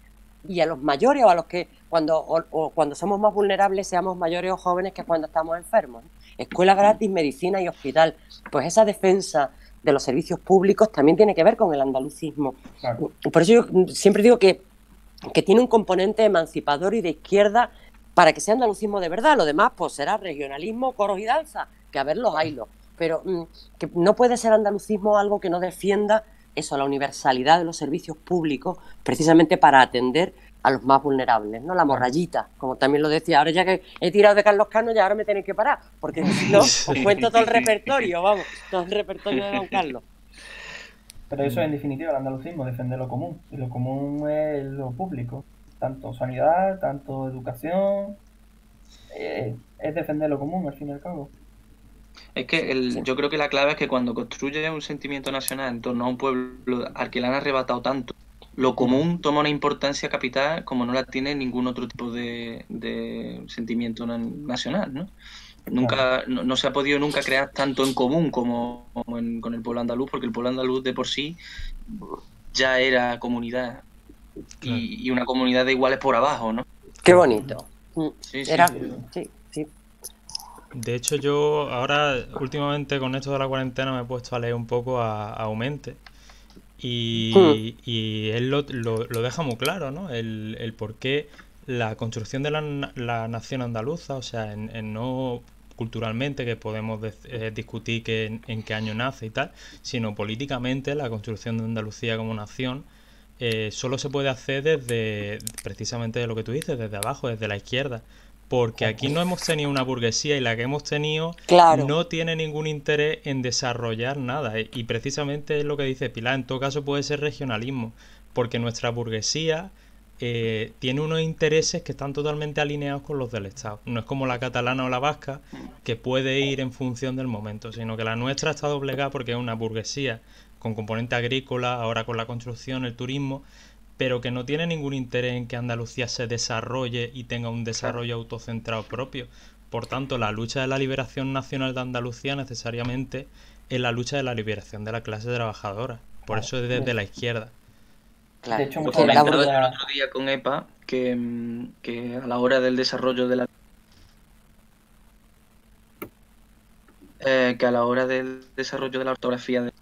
y a los mayores o a los que cuando, o, o cuando somos más vulnerables seamos mayores o jóvenes que cuando estamos enfermos. ¿no? Escuela gratis, medicina y hospital. Pues esa defensa de los servicios públicos también tiene que ver con el andalucismo. Claro. Por eso yo siempre digo que, que tiene un componente emancipador y de izquierda para que sea andalucismo de verdad. Lo demás pues será regionalismo, coros y danza, que a ver los haylos. Pero mm, que no puede ser andalucismo algo que no defienda eso, la universalidad de los servicios públicos, precisamente para atender a los más vulnerables, ¿no? La morrayita, como también lo decía. Ahora ya que he tirado de Carlos Cano, ya ahora me tenéis que parar, porque si no, os cuento todo el repertorio, vamos, todo el repertorio de Don Carlos. Pero eso en definitiva el andalucismo, defender lo común. Y lo común es lo público. Tanto sanidad, tanto educación. eh, es defender lo común al fin y al cabo. Es que el- Sí. yo creo que la clave es que cuando construyes un sentimiento nacional en torno a un pueblo al que le han arrebatado tanto, lo común toma una importancia capital como no la tiene ningún otro tipo de, de sentimiento na- nacional, ¿no? Nunca, no, no se ha podido nunca crear tanto en común como, como en- con el pueblo andaluz, porque el pueblo andaluz de por sí ya era comunidad Claro. y, y una comunidad de iguales por abajo, ¿no? Qué bonito. Mm, Sí, sí. Era, sí, sí. De hecho, yo ahora, últimamente con esto de la cuarentena, me he puesto a leer un poco a, a Aumente. Y, Hmm. y él lo, lo- lo deja muy claro, ¿no? El, el por qué la construcción de la, la nación andaluza, o sea, en, en no culturalmente, que podemos eh, discutir que, en, en qué año nace y tal, sino políticamente la construcción de Andalucía como nación eh, solo se puede hacer desde, precisamente de lo que tú dices, desde abajo, desde la izquierda. Porque aquí no hemos tenido una burguesía y la que hemos tenido Claro. no tiene ningún interés en desarrollar nada. eh, Y precisamente es lo que dice Pilar, en todo caso puede ser regionalismo, porque nuestra burguesía eh, tiene unos intereses que están totalmente alineados con los del Estado. No es como la catalana o la vasca, que puede ir en función del momento, sino que la nuestra está doblegada porque es una burguesía con componente agrícola, ahora con la construcción, el turismo, pero que no tiene ningún interés en que Andalucía se desarrolle y tenga un desarrollo autocentrado propio. Por tanto, la lucha de la liberación nacional de Andalucía necesariamente es la lucha de la liberación de la clase trabajadora. Por eso es desde la izquierda. Claro. De hecho, burguesía- el otro día con EPA que, mm, que a la hora del desarrollo de la eh, que a la hora del desarrollo de la ortografía de,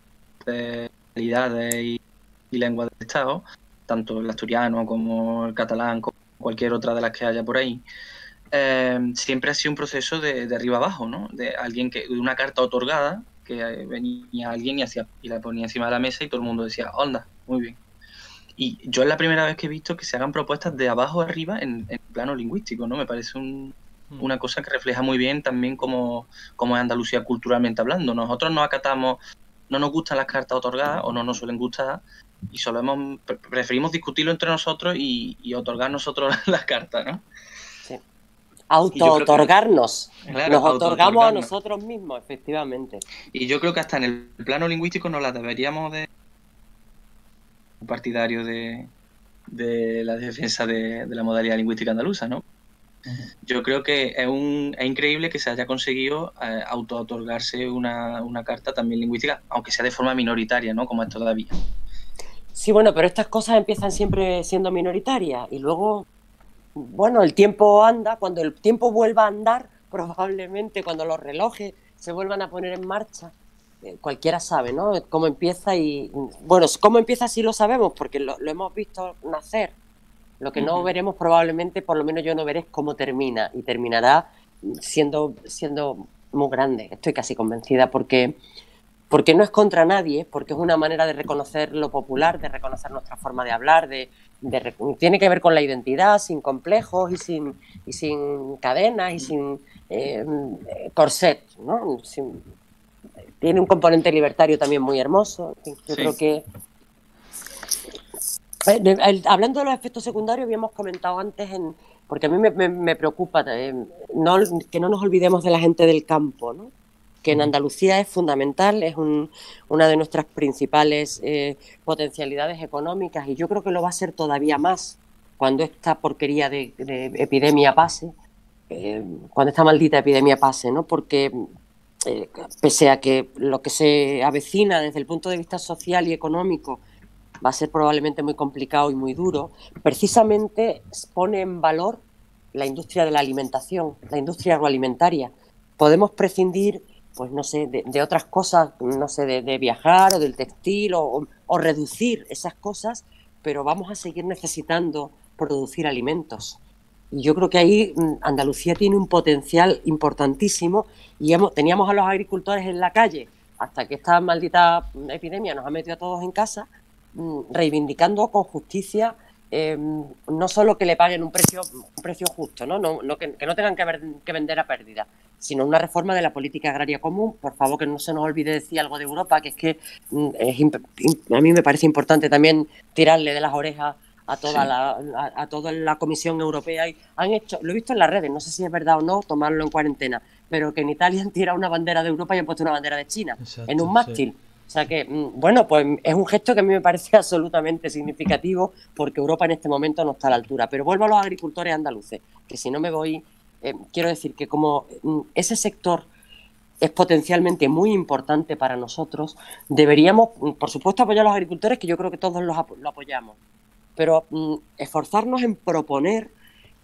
de realidades y, y lenguas del Estado, tanto el asturiano como el catalán, como cualquier otra de las que haya por ahí, eh, siempre ha sido un proceso de, de arriba abajo, ¿no? De alguien que, de una carta otorgada, que venía alguien y hacía, y la ponía encima de la mesa y todo el mundo decía, onda, muy bien. Y yo es la primera vez que he visto que se hagan propuestas de abajo arriba en, en plano lingüístico, ¿no? Me parece un- una cosa que refleja muy bien también cómo, cómo es Andalucía culturalmente hablando. Nosotros no acatamos, no nos gustan las cartas otorgadas o no nos suelen gustar y solemos, pre- preferimos discutirlo entre nosotros y, y otorgar nosotros las cartas, ¿no? Auto-otorgarnos. Claro, Nos otorgamos a auto-otorgarnos. nosotros mismos, efectivamente. Y yo creo que hasta en el plano lingüístico nos las deberíamos de un partidario de, de la defensa de, de la modalidad lingüística andaluza, ¿no? Yo creo que es, un, es increíble que se haya conseguido eh, auto-otorgarse una, una carta también lingüística, aunque sea de forma minoritaria, ¿no? Como es todavía. Sí, bueno, pero estas cosas empiezan siempre siendo minoritarias y luego, bueno, el tiempo anda, cuando el tiempo vuelva a andar, probablemente cuando los relojes se vuelvan a poner en marcha, eh, cualquiera sabe, ¿no? Cómo empieza y, bueno, cómo empieza sí lo sabemos porque lo, lo hemos visto nacer. Lo que no veremos probablemente, por lo menos yo no veré es cómo termina y terminará siendo, siendo muy grande. Estoy casi convencida porque porque no es contra nadie, porque es una manera de reconocer lo popular, de reconocer nuestra forma de hablar, de, tiene que ver con la identidad, sin complejos y sin, y sin cadenas y sin eh, corset, ¿no? Sin- tiene un componente libertario también muy hermoso. Yo Sí. creo que eh, hablando de los efectos secundarios, habíamos comentado antes, en, porque a mí me, me- me preocupa eh, no, que no nos olvidemos de la gente del campo, ¿no? Que en Andalucía es fundamental, es un- una de nuestras principales eh, potencialidades económicas y yo creo que lo va a ser todavía más cuando esta porquería de, de epidemia pase, eh, cuando esta maldita epidemia pase, ¿no? porque eh, pese a que lo que se avecina desde el punto de vista social y económico va a ser probablemente muy complicado y muy duro, precisamente pone en valor la industria de la alimentación, la industria agroalimentaria. Podemos prescindir, pues no sé, de, de otras cosas, no sé, de, viajar o del textil o, o reducir esas cosas, pero vamos a seguir necesitando producir alimentos. Y yo creo que ahí mm, Andalucía tiene un potencial importantísimo y hemos- teníamos a los agricultores en la calle hasta que esta maldita epidemia nos ha metido a todos en casa, mm, reivindicando con justicia eh, no solo que le paguen un precio, un precio justo, ¿no? No, no que, que no tengan que, ver- que vender a pérdida, sino una reforma de la política agraria común. Por favor, que no se nos olvide decir algo de Europa, que es que mm, es a mí me parece importante también tirarle de las orejas a toda Sí. la a, a toda la Comisión Europea y han hecho, lo he visto en las redes, no sé si es verdad o no, tomarlo en cuarentena, pero que en Italia han tirado una bandera de Europa y han puesto una bandera de China Exacto, en un sí. O sea que, mm, bueno, pues es un gesto que a mí me parece absolutamente significativo porque Europa en este momento no está a la altura. Pero vuelvo a los agricultores andaluces, que si no me voy, eh, quiero decir que como mm, ese sector es potencialmente muy importante para nosotros, deberíamos, mm, por supuesto, apoyar a los agricultores, que yo creo que todos los lo apoyamos, pero mm, esforzarnos en proponer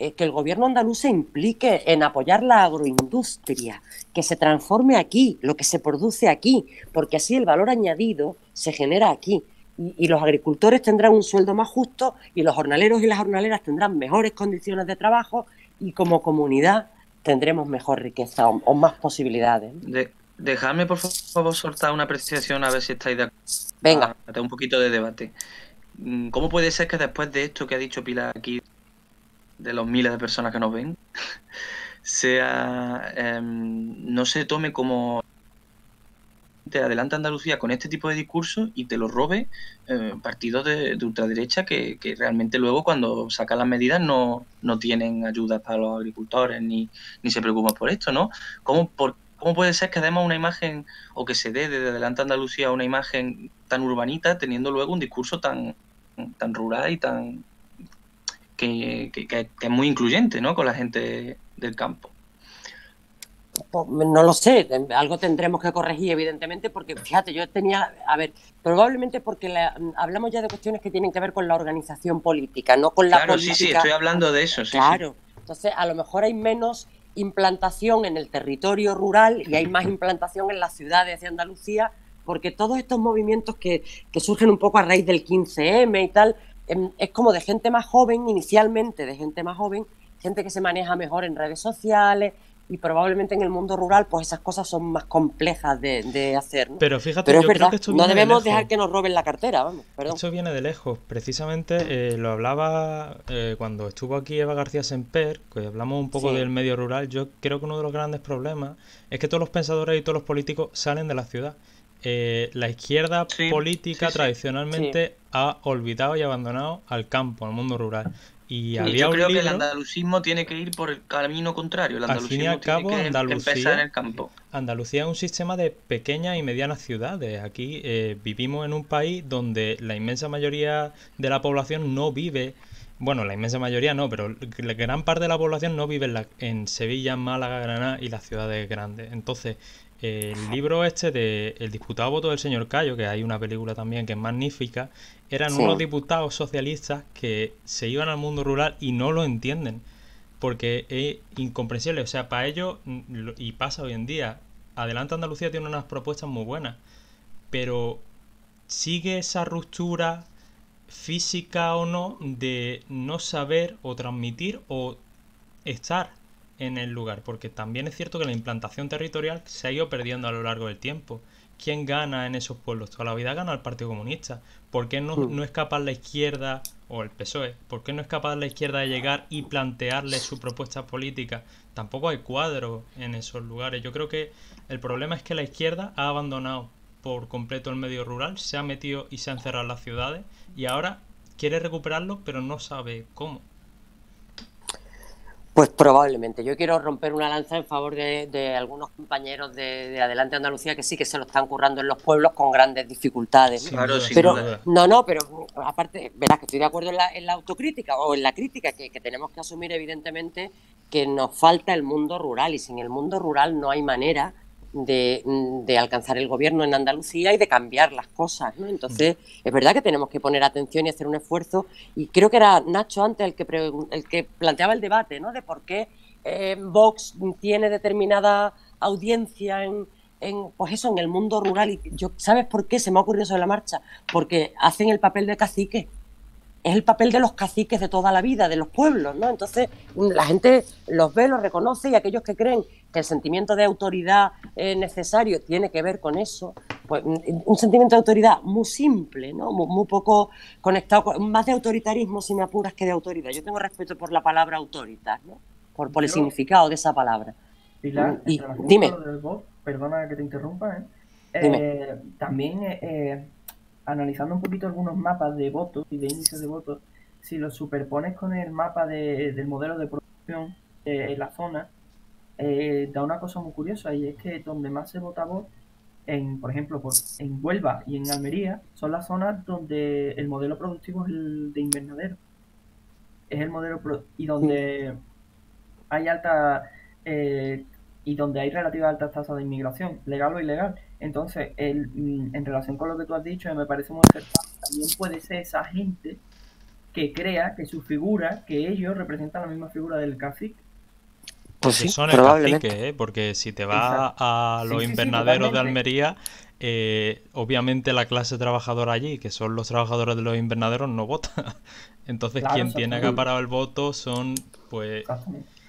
eh, que el gobierno andaluz se implique en apoyar la agroindustria, que se transforme aquí, lo que se produce aquí, porque así el valor añadido se genera aquí. Y, y los agricultores tendrán un sueldo más justo y los jornaleros y las jornaleras tendrán mejores condiciones de trabajo y como comunidad tendremos mejor riqueza o, o más posibilidades. De- dejadme, por favor, soltar una apreciación a ver si estáis de acuerdo. Venga, Ah, un poquito de debate. Mm, ¿Cómo puede ser que después de esto que ha dicho Pilar aquí, de los miles de personas que nos ven, sea em, no se tome como te adelanta Andalucía con este tipo de discursos y te lo robe eh, partidos de, de ultraderecha que, que realmente luego cuando sacan las medidas no, no tienen ayudas para los agricultores ni, ni se preocupan por esto, ¿no? ¿Cómo, por- ¿Cómo puede ser que demos una imagen o que se dé desde Adelante Andalucía una imagen tan urbanita teniendo luego un discurso tan, tan rural y tan que, que- que- que es muy incluyente ¿no? con la gente del campo? Pues, no lo sé, algo tendremos que corregir, evidentemente, porque fíjate, yo tenía, a ver, probablemente porque la- hablamos ya de cuestiones que tienen que ver con la organización política, no con la Claro, política. sí, sí, estoy hablando de eso. sí, sí. Claro, entonces a lo mejor hay menos implantación en el territorio rural y hay más implantación en las ciudades de Andalucía, porque todos estos movimientos que, que surgen un poco a raíz del 15M y tal, es como de gente más joven, inicialmente de gente más joven, gente que se maneja mejor en redes sociales y probablemente en el mundo rural pues esas cosas son más complejas de, de hacer. ¿no? Pero fíjate, Pero es yo creo que esto no viene debemos dejar que nos roben la cartera, vamos, perdón. Esto viene de lejos. Precisamente eh, lo hablaba eh, cuando estuvo aquí Eva García Semper, que hablamos un poco Sí. del medio rural. Yo creo que uno de los grandes problemas es que todos los pensadores y todos los políticos salen de la ciudad. Eh, la izquierda Sí, política sí, sí. tradicionalmente ha olvidado y abandonado al campo, al mundo rural. Y Sí, había yo creo que el andalucismo tiene que ir por el camino contrario. El Al fin y al tiene que Andalucía- empezar en el campo. Andalucía es un sistema de pequeñas y medianas ciudades. Aquí eh, vivimos en un país donde la inmensa mayoría de la población no vive, bueno, la inmensa mayoría no, pero la gran parte de la población no vive en, la- en Sevilla, Málaga, Granada y las ciudades grandes. Entonces, el libro este de El disputado voto del señor Cayo, que hay una película también que es magnífica, eran Sí. unos diputados socialistas que se iban al mundo rural y no lo entienden porque es incomprensible. O sea, para ellos, mm, y pasa hoy en día, Adelante Andalucía tiene unas propuestas muy buenas, pero sigue esa ruptura física o no de no saber o transmitir o estar en el lugar, porque también es cierto que la implantación territorial se ha ido perdiendo a lo largo del tiempo. ¿quién gana en esos pueblos? Toda la vida gana el Partido Comunista. ¿Por qué no, Mm. no es capaz la izquierda o el PSOE? ¿Por qué no es capaz la izquierda de llegar y plantearle su propuesta política? Tampoco hay cuadros en esos lugares. Yo creo que el problema es que la izquierda ha abandonado por completo el medio rural, se ha metido y se ha encerrado en las ciudades y ahora quiere recuperarlo, pero no sabe cómo. Pues probablemente. Yo quiero romper una lanza en favor de, de algunos compañeros de, de Adelante Andalucía que sí que se lo están currando en los pueblos con grandes dificultades. sin Pero, duda. no, no, pero aparte, verás que estoy de acuerdo en la, en la autocrítica o en la crítica que, que tenemos que asumir, evidentemente, que nos falta el mundo rural y sin el mundo rural no hay manera de, de alcanzar el gobierno en Andalucía y de cambiar las cosas. ¿no? Entonces, es verdad que tenemos que poner atención y hacer un esfuerzo. Y creo que era Nacho antes el que, pregun- el que planteaba el debate ¿no? de por qué eh, Vox tiene determinada audiencia en, en, pues eso, en el mundo rural. Y yo, ¿Sabes por qué se me ha ocurrido sobre la marcha? Porque hacen el papel de cacique. Es el papel de los caciques de toda la vida, de los pueblos, ¿no? Entonces, la gente los ve, los reconoce y aquellos que creen que el sentimiento de autoridad eh, necesario tiene que ver con eso, pues un sentimiento de autoridad muy simple, ¿no? Muy, muy poco conectado, con- más de autoritarismo, si me apuras, que de autoridad. Yo tengo respeto por la palabra autoritas, ¿no? Por, por el Yo- significado de esa palabra. Pilar, Y- relación dime. perdona que te interrumpa, ¿eh? Dime. Eh, también eh, eh, analizando un poquito algunos mapas de votos y de índices de votos, si los superpones con el mapa de- del modelo de producción eh, en la zona, eh, da una cosa muy curiosa y es que donde más se vota Vox, en, por ejemplo, por- en Huelva y en Almería, son las zonas donde el modelo productivo es el de invernadero. Es el modelo pro- y donde hay alta eh, y donde hay relativa altas tasas de inmigración, legal o ilegal. Entonces, el, mm, en relación con lo que tú has dicho, me parece muy acertado. También puede ser esa gente que crea que su figura, que ellos representan la misma figura del cacique. Pues sí, son el cacique, ¿eh? porque si te vas Exacto. a Sí, los sí, sí, invernaderos de. Almería, eh, obviamente la clase trabajadora allí, que son los trabajadores de los invernaderos, no vota. Entonces, Claro, quien tiene acaparado el voto son, pues, Exactamente.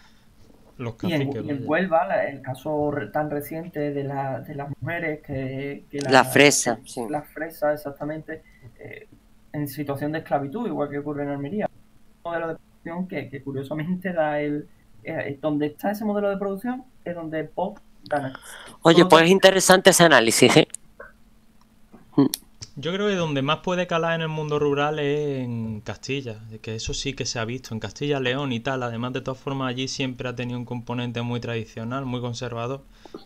Los Y en, y en. Huelva, la- el caso tan reciente de, la- de las mujeres que, que La fresa, sí. las fresas, exactamente, eh, en situación de esclavitud, igual que ocurre en Almería. Un modelo de producción que, que curiosamente da el... eh, donde está ese modelo de producción es donde Pop gana. Oye, pues es interesante ese análisis, ¿eh? Yo creo que donde más puede calar en el mundo rural es en Castilla, que eso sí que se ha visto, en Castilla, León y tal. Además, de todas formas, allí siempre ha tenido un componente muy tradicional, muy conservador,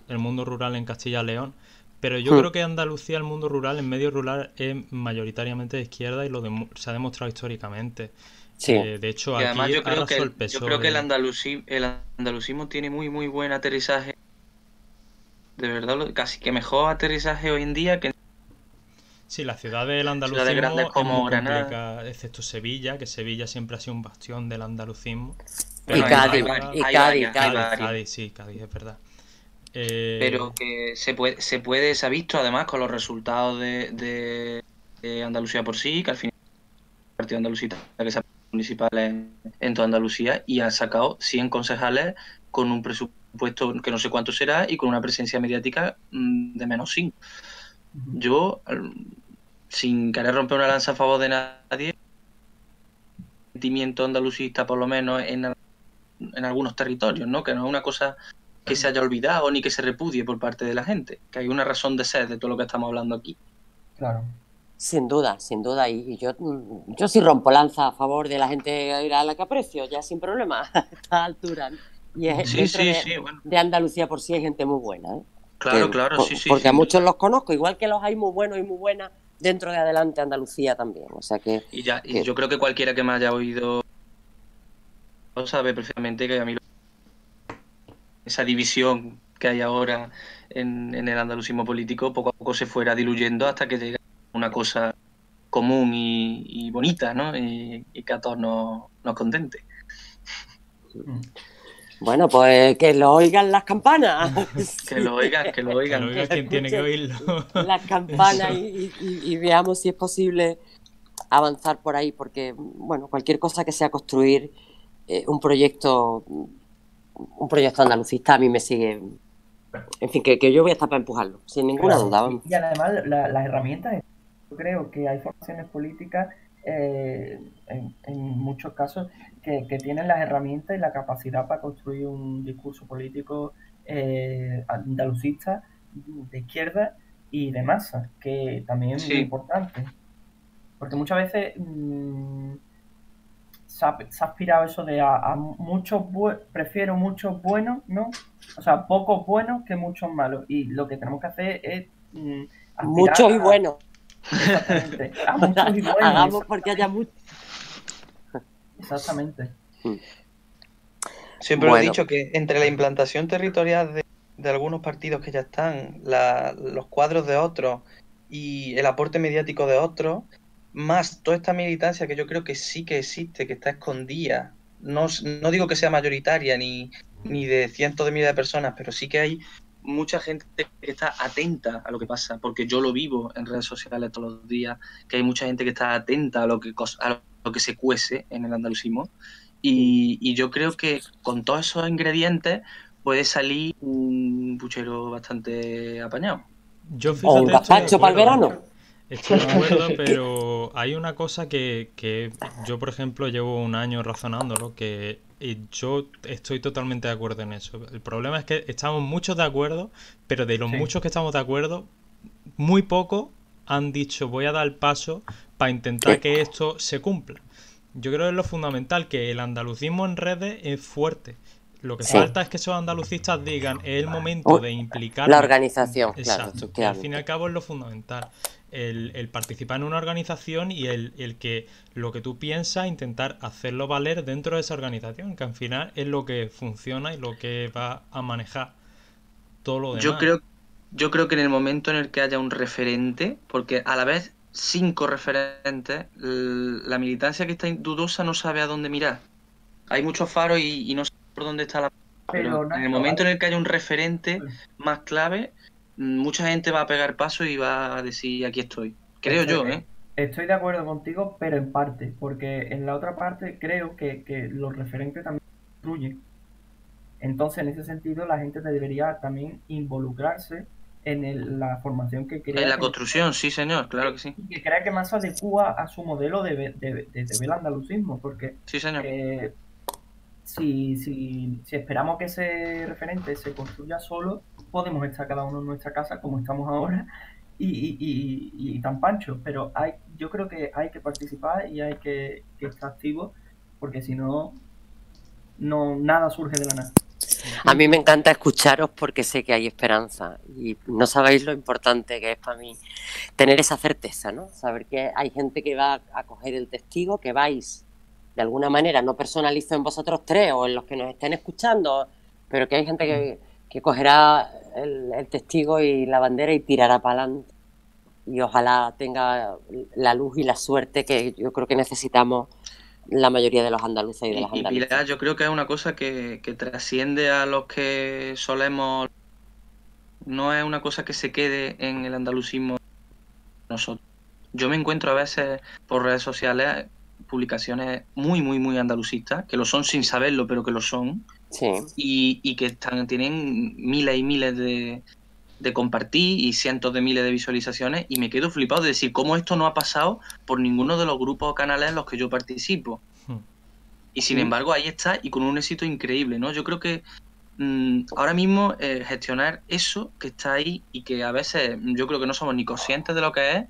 el mundo rural en Castilla, León. Pero yo Hmm. creo que Andalucía, el mundo rural, el medio rural, es mayoritariamente de izquierda y lo demu- se ha demostrado históricamente. Sí. Eh, de hecho, Y además aquí yo creo arrasó que el el, yo creo que el, andalusí, el andalusismo tiene muy muy buen aterrizaje. De verdad, lo- casi que mejor aterrizaje hoy en día que Sí, la ciudad del andalucismo Ciudades grandes es como muy Granada. complicada, excepto Sevilla, que Sevilla siempre ha sido un bastión del andalucismo. Y Cádiz, hay y Cádiz, Cádiz. sí, Cádiz, es verdad. Eh, pero que se puede, se puede, se ha visto además con los resultados de, de- de Andalucía por sí, que al final el partido andalucista que se ha municipal en, en toda Andalucía y han sacado 100 concejales con un presupuesto que no sé cuánto será y con una presencia mediática mm, de menos 5. Yo, sin querer romper una lanza a favor de nadie, sentimiento andalucista por lo menos en, en algunos territorios, ¿no? Que no es una cosa que se haya olvidado ni que se repudie por parte de la gente, que hay una razón de ser de todo lo que estamos hablando aquí. Claro. Sin duda, sin duda. Y, yo, mm, yo sí rompo lanza a favor de la gente ir a la que aprecio, ya sin problema, a esta altura. Y es Sí, de, sí, bueno. de Andalucía por sí hay gente muy buena. ¿eh? Claro, Que- claro, por- sí, sí. Porque a muchos los conozco, igual que los hay muy buenos y muy buenas dentro de adelante Andalucía también. O sea que Y, ya, y que- yo creo que cualquiera que me haya oído sabe perfectamente que a mí lo- esa división que hay ahora en, en el andalucismo político poco a poco se fuera diluyendo hasta que llega una cosa común y, y bonita, ¿no? Y, y que a todos nos, nos contente. Mm. Bueno, pues que lo oigan las campanas. Que lo oigan, que lo que oigan. lo oiga quien tiene que oírlo. las campanas y, y- y veamos si es posible avanzar por ahí, porque bueno, cualquier cosa que sea construir eh, un proyecto, un proyecto andalucista a mí me sigue En fin, que, que yo voy a estar para empujarlo, sin ninguna duda. y- vamos. Y además la- las herramientas, yo creo que hay formaciones políticas eh, en, en muchos casos que, que tienen las herramientas y la capacidad para construir un discurso político eh, andalucista de izquierda y de masa, que también es Sí. muy importante. Porque muchas veces mm, se, ha, se ha aspirado eso de a, a muchos bue- prefiero muchos buenos, ¿no? O sea, pocos buenos que muchos malos. Y lo que tenemos que hacer es mm, aspirar Muchos y buenos. Exactamente. A muchos y buenos. Hagamos porque haya muchos. Exactamente. Siempre Bueno. he dicho que entre la implantación territorial de, de algunos partidos que ya están, la- los cuadros de otros y el aporte mediático de otros, más toda esta militancia que yo creo que sí que existe, que está escondida. No, no digo que sea mayoritaria ni, ni de cientos de miles de personas, pero sí que hay mucha gente que está atenta a lo que pasa, porque yo lo vivo en redes sociales todos los días, que hay mucha gente que está atenta a lo que, a lo que se cuece en el andalucismo. Y, y yo creo que con todos esos ingredientes puede salir un puchero bastante apañado. Yo O un fíjate, estoy de gazpacho para el acuerdo. verano. Estoy de acuerdo, pero hay una cosa que, que yo, por ejemplo, llevo un año razonándolo, que yo estoy totalmente de acuerdo en eso. El problema es que estamos muchos de acuerdo, pero de los Sí. muchos que estamos de acuerdo, muy pocos han dicho voy a dar el paso para intentar que esto se cumpla. Yo creo que es lo fundamental, que el andalucismo en redes es fuerte. Lo que Sí. falta es que esos andalucistas digan es el momento Oh, de implicar La organización, claro, Exacto. que al fin y al cabo es lo fundamental. El, el participar en una organización y el, el que lo que tú piensas, intentar hacerlo valer dentro de esa organización, que al final es lo que funciona y lo que va a manejar todo lo demás. Yo creo, yo creo que en el momento en el que haya un referente, porque a la vez cinco referentes, la militancia que está dudosa no sabe a dónde mirar. Hay muchos faros y, y no sabe por dónde está la... Pero, Pero en el momento en el que haya un referente más clave, mm, mucha gente va a pegar paso y va a decir aquí estoy. Creo Estoy- yo, ¿eh? Estoy de acuerdo contigo, pero en parte, porque en la otra parte creo que, que los referentes también influyen. Entonces, en ese sentido, la gente debería también involucrarse en el- la formación que crea En la construcción, sí, señor, claro que sí. y que crea que más se adecua a su modelo de, de, de- de andalucismo, porque Sí, señor. eh, si, si, si esperamos que ese referente se construya solo, podemos estar cada uno en nuestra casa como estamos ahora y, y, y- y tan panchos, pero hay, yo creo que hay que participar y hay que, que estar activos, porque si no, no, nada surge de la nada. A mí me encanta escucharos porque sé que hay esperanza y no sabéis lo importante que es para mí tener esa certeza, ¿no? Saber que hay gente que va a coger el testigo, que vais de alguna manera, no personalizo en vosotros tres o en los que nos estén escuchando, pero que hay gente que, que cogerá el, el testigo y la bandera y tirará para adelante. Y ojalá tenga la luz y la suerte que yo creo que necesitamos la mayoría de los andaluces y de las. Pilar, yo creo que es una cosa que, que trasciende a los que solemos. No es una cosa que se quede en el andalucismo nosotros. Yo me encuentro a veces por redes sociales publicaciones muy, muy, muy andalucistas, que lo son sin saberlo, pero que lo son, Sí. y, y que están, tienen miles y miles de, de compartir y cientos de miles de visualizaciones, y me quedo flipado de decir cómo esto no ha pasado por ninguno de los grupos o canales en los que yo participo. Hmm. Y sin embargo, ahí está y con un éxito increíble, ¿no? Yo creo que mm, ahora mismo eh, gestionar eso que está ahí y que a veces yo creo que no somos ni conscientes de lo que es,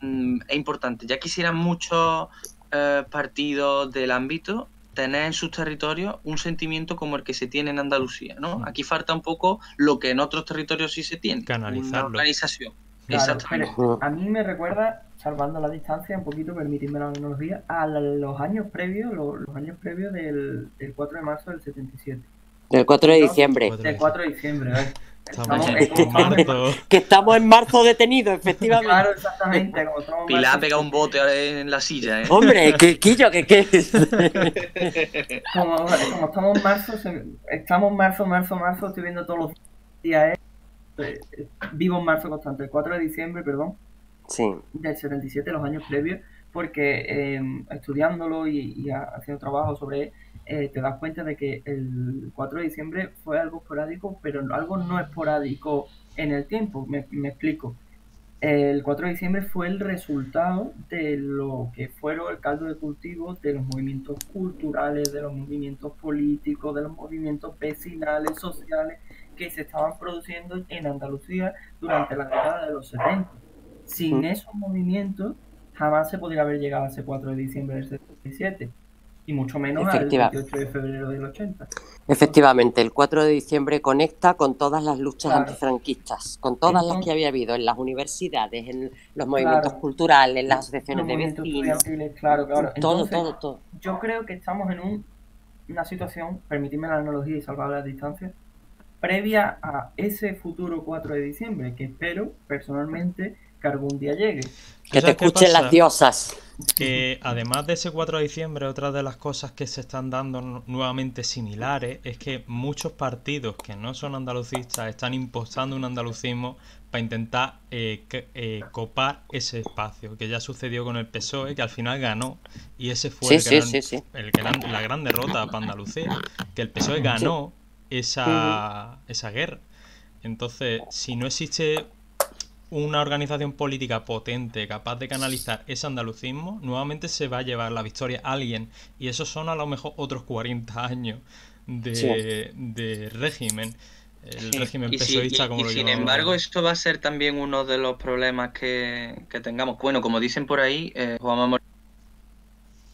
mm, es importante. Ya quisieran muchos eh, partidos del ámbito tener en sus territorios un sentimiento como el que se tiene en Andalucía, ¿no? Mm. Aquí falta un poco lo que en otros territorios sí se tiene, Canalizarlo. una organización. Claro, Exactamente. pero a mí me recuerda, salvando la distancia un poquito, permitidme la tecnología, a los años previos, lo- los, años previos del, del 4 de marzo del 77. El 4 de diciembre. Cuatro Del 4 de diciembre, ¿eh? Estamos en marzo. Que estamos en marzo detenidos, efectivamente. Claro, exactamente. Como Pilar ha pegado un bote ahora en la silla, ¿eh? Hombre, que Quillo, que qué. Como, como estamos en marzo, estamos en marzo, marzo, marzo, estoy viendo todos los días. eh, eh, vivo en marzo constante, el 4 de diciembre, perdón, Sí, del 77, los años previos, porque eh, estudiándolo y, y ha- haciendo trabajo sobre él, eh, te das cuenta de que el 4 de diciembre fue algo esporádico, pero algo no esporádico en el tiempo. Me, me explico. El 4 de diciembre fue el resultado de lo que fueron el caldo de cultivo de los movimientos culturales, de los movimientos políticos, de los movimientos vecinales, sociales que se estaban produciendo en Andalucía durante la década de los 70. Sin esos movimientos jamás se podría haber llegado a ese 4 de diciembre del 77 y mucho menos al Efectiva- 28 de febrero del 80. Efectivamente, el 4 de diciembre conecta con todas las luchas Claro. antifranquistas, con todas las que había habido en las universidades, en los movimientos Claro. culturales, en las asociaciones de vecinos, claro, claro. todo, Entonces, todo, todo. yo creo que estamos en un- una situación, permitidme la analogía y salvar las distancias, previa a ese futuro 4 de diciembre, que espero personalmente que algún día llegue. Que te escuchen las diosas. Que además de ese 4 de diciembre, otra de las cosas que se están dando nu- nuevamente similares es que muchos partidos que no son andalucistas están impostando un andalucismo para intentar eh, eh, copar ese espacio, que ya sucedió con el PSOE, que al final ganó, y ese fue Sí, el gran- sí, sí. el gran- la gran derrota para Andalucía, que el PSOE ganó esa, esa guerra. Entonces, si no existe una organización política potente capaz de canalizar ese andalucismo, nuevamente se va a llevar la victoria a alguien. Y esos son a lo mejor otros 40 años de, Sí. de régimen. El Sí, régimen y, pesoísta, y- como y lo sin llamamos. embargo, esto va a ser también uno de los problemas que, que tengamos. Bueno, como dicen por ahí, eh, Juanma Moreno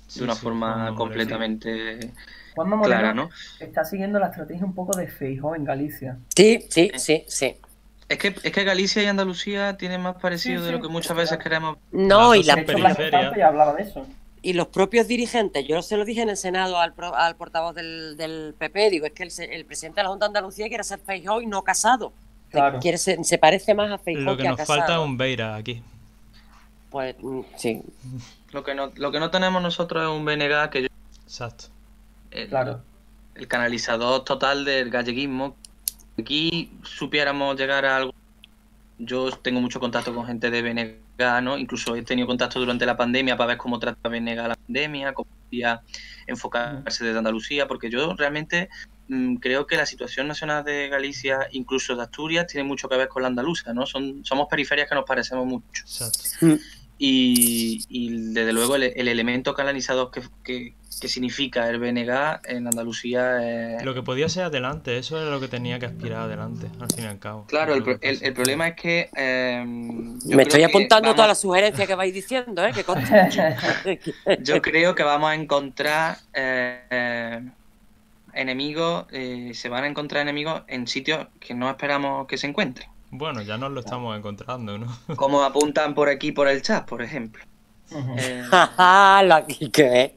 Sí, de una sí, forma completamente Juanma Moreno clara, ¿no? está siguiendo la estrategia un poco de Feijóo en Galicia. Sí, sí, sí, sí. Es que, es que Galicia y Andalucía tienen más parecido Sí, de lo que muchas veces queremos. No, Las y, dos la- De hecho, son Blas periferia. Infante ya hablaba de eso. y los propios dirigentes, yo se lo dije en el Senado al, pro- al portavoz del, del PP, digo, es que el, presidente de la Junta de Andalucía quiere ser Feijóo y no casado. Claro. Quiere ser- se parece más a Feijóo Lo que a nos casado. falta es un Beira aquí. Pues mm, sí, Lo que no, lo que no tenemos nosotros es un BNG que yo, Exacto. el, Claro. el canalizador total del galleguismo. Aquí supiéramos llegar a algo. Yo tengo mucho contacto con gente de BNG, ¿no? Incluso he tenido contacto durante la pandemia para ver cómo trata BNG la pandemia, cómo podía enfocarse desde Andalucía, porque yo realmente mm, creo que la situación nacional de Galicia, incluso de Asturias, tiene mucho que ver con la andaluza, ¿no? Son, somos periferias que nos parecemos mucho. Exacto. Y, y desde luego el, el elemento canalizador que, que, que significa el BNG en Andalucía es... Lo que podía ser adelante, eso era lo que tenía que aspirar adelante, al fin y al cabo. Claro, el, el, problema es que... eh, me estoy apuntando vamos- todas las sugerencias que vais diciendo, ¿eh? Que conste. Yo creo que vamos a encontrar eh, eh, enemigos, eh, se van a encontrar enemigos en sitios que no esperamos que se encuentren. Bueno, ya nos lo estamos encontrando, ¿no? Como apuntan por aquí por el chat, por ejemplo. Ujú. Eh, Jaja, lo aquí que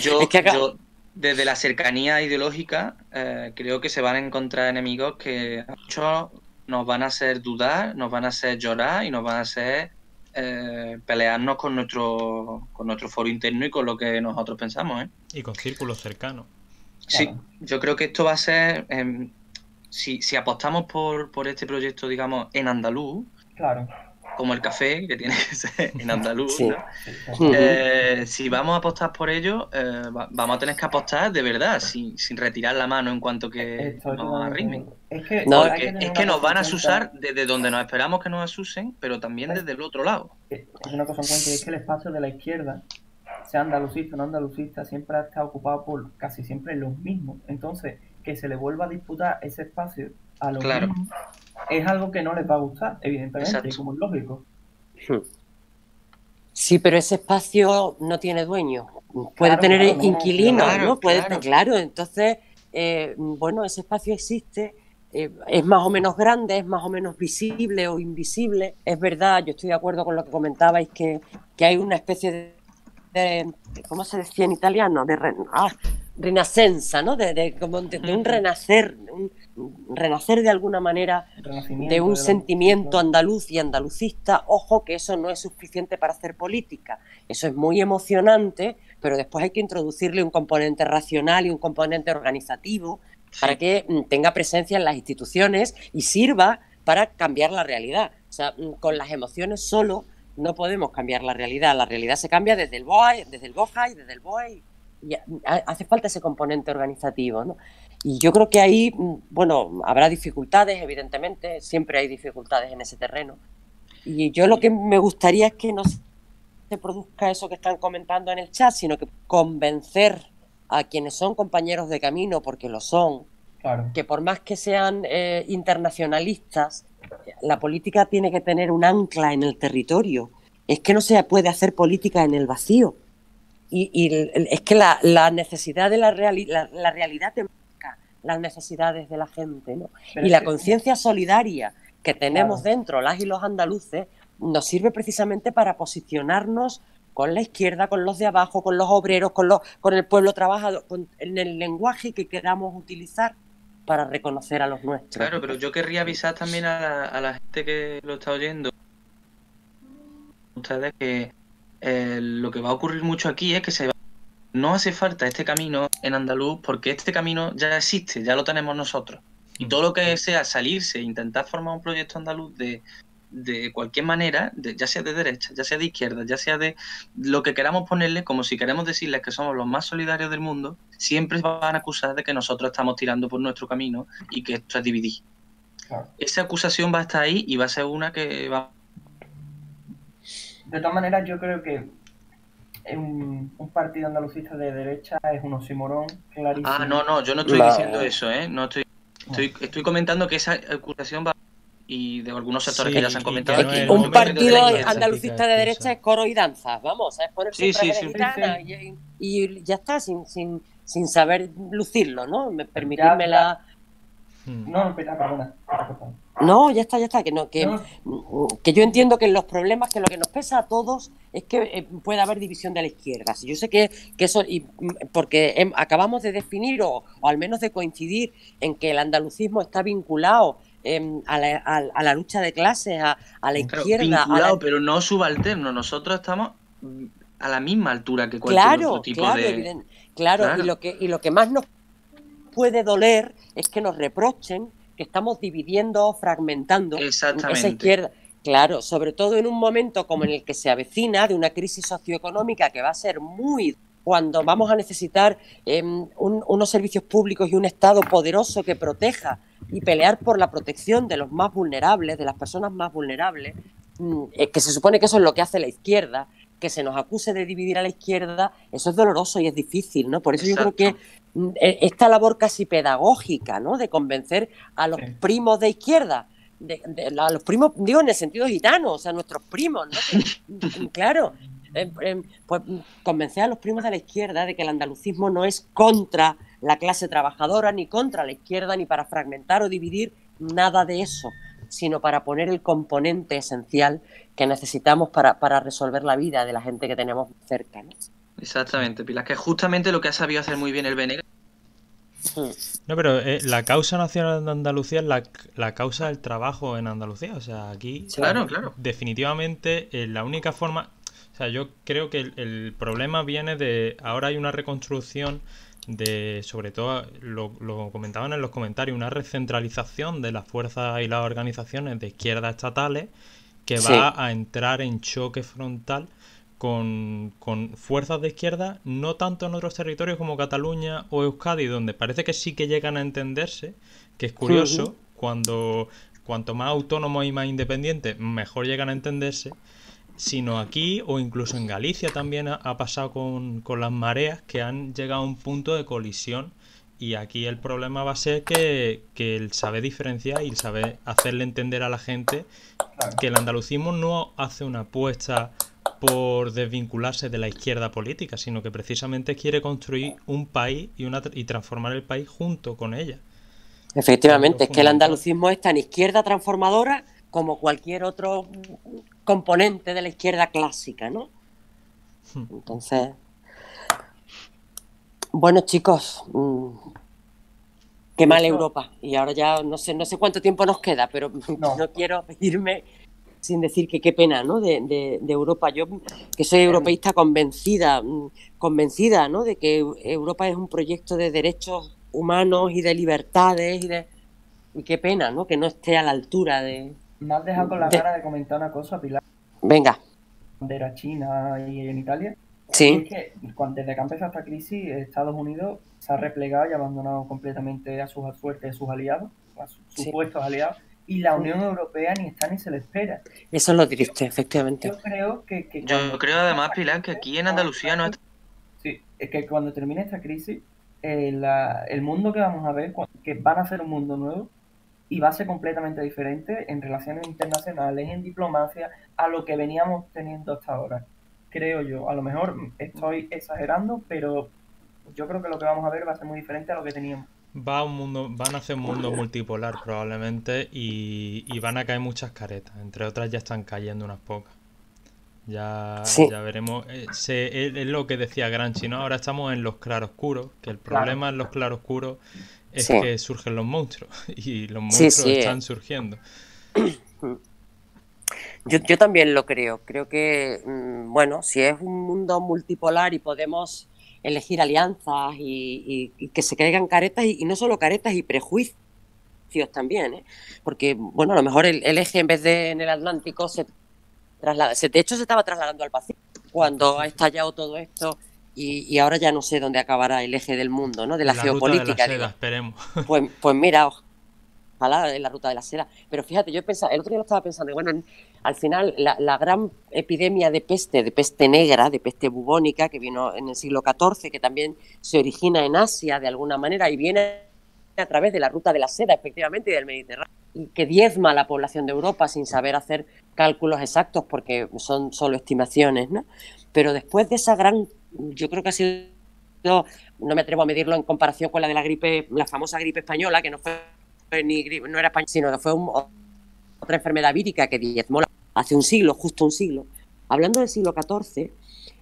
yo, Es que acá- yo, desde la cercanía ideológica, eh, creo que se van a encontrar enemigos que a muchos nos van a hacer dudar, nos van a hacer llorar y nos van a hacer eh, pelearnos con nuestro, con nuestro foro interno y con lo que nosotros pensamos. ¿eh? Y con círculos cercanos. Sí, Claro. yo creo que esto va a ser, em, si, si apostamos por, por este proyecto, digamos, en andaluz, Claro. Como el café, que tiene que ser en andaluz, Sí. ¿no? Eh, si vamos a apostar por ello, eh, va- vamos a tener que apostar de verdad, sin, sin retirar la mano en cuanto que Estoy nos arrimen. Es que, No, es que nos van a asusar desde donde nos esperamos que nos asusen, pero también desde el otro lado. Es una cosa en cuenta y es que el espacio de la izquierda, sea andalucista o no andalucista, siempre ha estado ocupado por casi siempre los mismos. Entonces, que se le vuelva a disputar ese espacio a los Claro. mismos es algo que no les va a gustar, evidentemente, Exacto. como es lógico. Sí, pero ese espacio no tiene dueño. Puede Claro, tener claro, inquilinos, claro, ¿no? Puede, claro. claro. entonces, eh, bueno, ese espacio existe, eh, es más o menos grande, es más o menos visible o invisible. Es verdad, yo estoy de acuerdo con lo que comentabais, que, que hay una especie de, de- ¿cómo se decía en italiano? De ah, renacenza, ¿no? De, de- como de- de un renacer, un, un renacer de alguna manera de un sentimiento andaluz y andalucista, ojo que eso no es suficiente para hacer política. Eso es muy emocionante, pero después hay que introducirle un componente racional y un componente organizativo para que mm, tenga presencia en las instituciones y sirva para cambiar la realidad. O sea, mm, con las emociones solo no podemos cambiar la realidad. La realidad se cambia desde el BOE, desde el BOJA y desde el BOE hace falta ese componente organizativo, ¿no? Y yo creo que ahí, mm, bueno, habrá dificultades, evidentemente, siempre hay dificultades en ese terreno. Y yo lo que me gustaría es que no se produzca eso que están comentando en el chat, sino que convencer a quienes son compañeros de camino, porque lo son, Claro. que por más que sean eh, internacionalistas, la política tiene que tener un ancla en el territorio. Es que no se puede hacer política en el vacío. Y, y es que la, la necesidad de la, reali- la, la realidad te marca las necesidades de la gente. ¿no? Pero Y la conciencia solidaria que tenemos Claro. dentro, las y los andaluces, nos sirve precisamente para posicionarnos con la izquierda, con los de abajo, con los obreros, con, los, con el pueblo trabajador, con, en el lenguaje que queramos utilizar para reconocer a los nuestros. Claro, pero yo querría avisar también a la, a la gente que lo está oyendo, ustedes, que eh, lo que va a ocurrir mucho aquí es que se va- no hace falta este camino en andaluz porque este camino ya existe, ya lo tenemos nosotros. Y todo lo que sea salirse, intentar formar un proyecto andaluz de, de cualquier manera, de- ya sea de derecha, ya sea de izquierda, ya sea de lo que queramos ponerle, como si queremos decirles que somos los más solidarios del mundo, siempre van a acusar de que nosotros estamos tirando por nuestro camino y que esto es dividir. Claro. Esa acusación va a estar ahí y va a ser una que va De todas maneras, yo creo que un, un partido andalucista de derecha es un oxímoron clarísimo. Ah, no, no, yo no estoy diciendo eso, ¿eh? No estoy, estoy, estoy comentando que esa acusación va y de algunos sectores Sí, que ya se han comentado no es un de partido izquierda. andalucista de derecha es coro y danza, vamos, es ponerse Sí, sí, de y, y ya está, sin, sin, sin saber lucirlo, ¿no? Permitirme la... No, espera, perdona. No, ya está, ya está, que no, que, No, que yo entiendo que los problemas, que lo que nos pesa a todos es que eh, puede haber división de la izquierda. Si yo sé que, que eso, y, mm, porque acabamos de definir o, o al menos de coincidir en que el andalucismo está vinculado em, a, la, a- a la lucha de clases, a, a la Claro, izquierda, vinculado, la- pero no subalterno. Nosotros estamos mm, a la misma altura que cualquier Claro, otro tipo claro, de. claro, Claro. Y, lo que, y lo que más nos puede doler es que nos reprochen que estamos dividiendo, fragmentando esa izquierda. Claro, sobre todo en un momento como en el que se avecina de una crisis socioeconómica que va a ser muy cuando vamos a necesitar em, un- unos servicios públicos y un Estado poderoso que proteja y pelear por la protección de los más vulnerables, de las personas más vulnerables, mm, eh, que se supone que eso es lo que hace la izquierda, que se nos acuse de dividir a la izquierda, eso es doloroso y es difícil, ¿no? Por eso yo creo que esta labor casi pedagógica, ¿no? De convencer a los Sí. primos de izquierda, de, de- a los primos, digo en el sentido gitano, o sea, nuestros primos, ¿no? Que, mm, claro, eh, eh, pues convencer a los primos de la izquierda de que el andalucismo no es contra la clase trabajadora, ni contra la izquierda, ni para fragmentar o dividir, nada de eso, sino para poner el componente esencial que necesitamos para, para resolver la vida de la gente que tenemos cerca. ¿no? Exactamente, Pilar, que es justamente lo que ha sabido hacer muy bien el Venegas. No, pero eh, la causa nacional de Andalucía es la, la causa del trabajo en Andalucía. O sea, aquí Claro, claro. definitivamente eh, la única forma... O sea, yo creo que el, el problema viene de... Ahora hay una reconstrucción de, sobre todo, lo, lo comentaban en los comentarios, una recentralización de las fuerzas y las organizaciones de izquierda estatales que Sí. va a entrar en choque frontal con, con fuerzas de izquierda, no tanto en otros territorios como Cataluña o Euskadi, donde parece que sí que llegan a entenderse, que es curioso, cuando cuanto más autónomos y más independientes, mejor llegan a entenderse, sino aquí o incluso en Galicia también ha, ha pasado con, con las mareas que han llegado a un punto de colisión. Y aquí el problema va a ser que, que el saber diferenciar y el saber hacerle entender a la gente que el andalucismo no hace una apuesta por desvincularse de la izquierda política, sino que precisamente quiere construir un país y, una, y transformar el país junto con ella. Efectivamente, es que el andalucismo es tan izquierda transformadora como cualquier otro componente de la izquierda clásica, ¿no? Hmm. Entonces, bueno chicos, mm, qué mal Europa. Y ahora ya no sé, no sé cuánto tiempo nos queda, pero no, No. quiero irme sin decir que qué pena, ¿no? De, de- de Europa. Yo que soy europeísta convencida, mm, convencida, ¿no? De que Europa es un proyecto de derechos humanos y de libertades y de y qué pena, ¿no? Que no esté a la altura de. Me has dejado con la De- gana de comentar una cosa, Pilar. Venga. bandera china y en Italia. Sí. Es que desde que ha empezado esta crisis, Estados Unidos se ha replegado y abandonado completamente a sus suertes, a sus aliados, a sus Sí. supuestos aliados, y la Unión Europea ni está ni se le espera. Eso es lo triste, efectivamente. Yo creo que, que Yo creo además, Pilar, que aquí en Andalucía no está... Sí, es que cuando termine esta crisis, eh, la- el mundo que vamos a ver, que van a ser un mundo nuevo y va a ser completamente diferente en relaciones internacionales, en diplomacia, a lo que veníamos teniendo hasta ahora. Creo yo. A lo mejor estoy exagerando, pero yo creo que lo que vamos a ver va a ser muy diferente a lo que teníamos. Va a un mundo, van a hacer un mundo multipolar probablemente y, y van a caer muchas caretas. Entre otras ya están cayendo unas pocas. Ya, Sí. ya veremos. Eh, es, es lo que decía Granchi, ¿no? Ahora estamos en los claroscuros, que el Claro. problema en los claroscuros es Sí. que surgen los monstruos y los monstruos sí. están surgiendo. Yo, yo también lo creo. Creo que, mm, bueno, si es un mundo multipolar y podemos elegir alianzas y, y- y que se caigan caretas, y, y no solo caretas y prejuicios también, ¿eh? Porque, bueno, a lo mejor el, el eje en vez de en el Atlántico se traslada, se, de hecho se estaba trasladando al Pacífico cuando ha estallado todo esto y, y ahora ya no sé dónde acabará el eje del mundo, ¿no? De la, La ruta de la geopolítica. seda, esperemos. Pues, pues mira, ojalá en la ruta de la seda. Pero fíjate, yo pensaba, el otro día lo estaba pensando, bueno, en- al final la, gran epidemia de peste, de peste negra, de peste bubónica, que vino en el siglo XIV, que también se origina en Asia de alguna manera y viene a través de la ruta de la seda, efectivamente, y del Mediterráneo, y que diezma la población de Europa sin saber hacer cálculos exactos porque son solo estimaciones, ¿no? Pero después de esa gran, yo creo que ha sido no me atrevo a medirlo en comparación con la de la gripe, la famosa gripe española, que no fue ni gripe, no era española, sino que fue un- otra enfermedad vírica que diezmó hace un siglo, justo un siglo. Hablando del siglo XIV,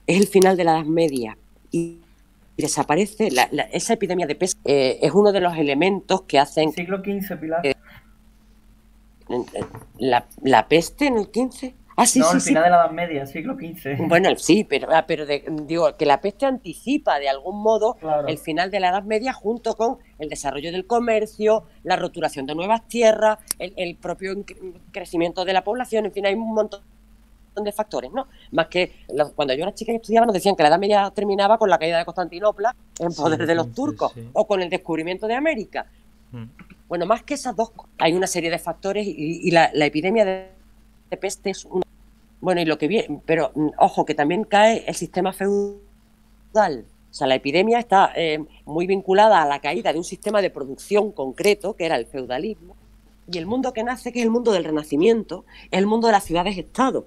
es el final de la Edad Media y desaparece la- la- esa epidemia de peste. eh, es uno de los elementos que hacen Siglo XV, Pilar. la, la peste en el 15. Ah, sí, no, sí, el sí. final de la Edad Media, siglo XV. Bueno, sí, pero, ah, pero de- digo que la peste anticipa de algún modo Claro. el final de la Edad Media junto con el desarrollo del comercio, la roturación de nuevas tierras, el, el propio crecimiento de la población, en fin, hay un montón de factores, ¿no? Más que cuando yo era chica y estudiaba nos decían que la Edad Media terminaba con la caída de Constantinopla en Sí, poder de los turcos sí. o con el descubrimiento de América. Mm. Bueno, más que esas dos, hay una serie de factores y, y la, la epidemia de, de peste es una. Bueno, y lo que viene, pero mm, ojo, que también cae el sistema feudal. O sea, la epidemia está eh, muy vinculada a la caída de un sistema de producción concreto, que era el feudalismo, y el mundo que nace, que es el mundo del renacimiento, es el mundo de las ciudades-estado.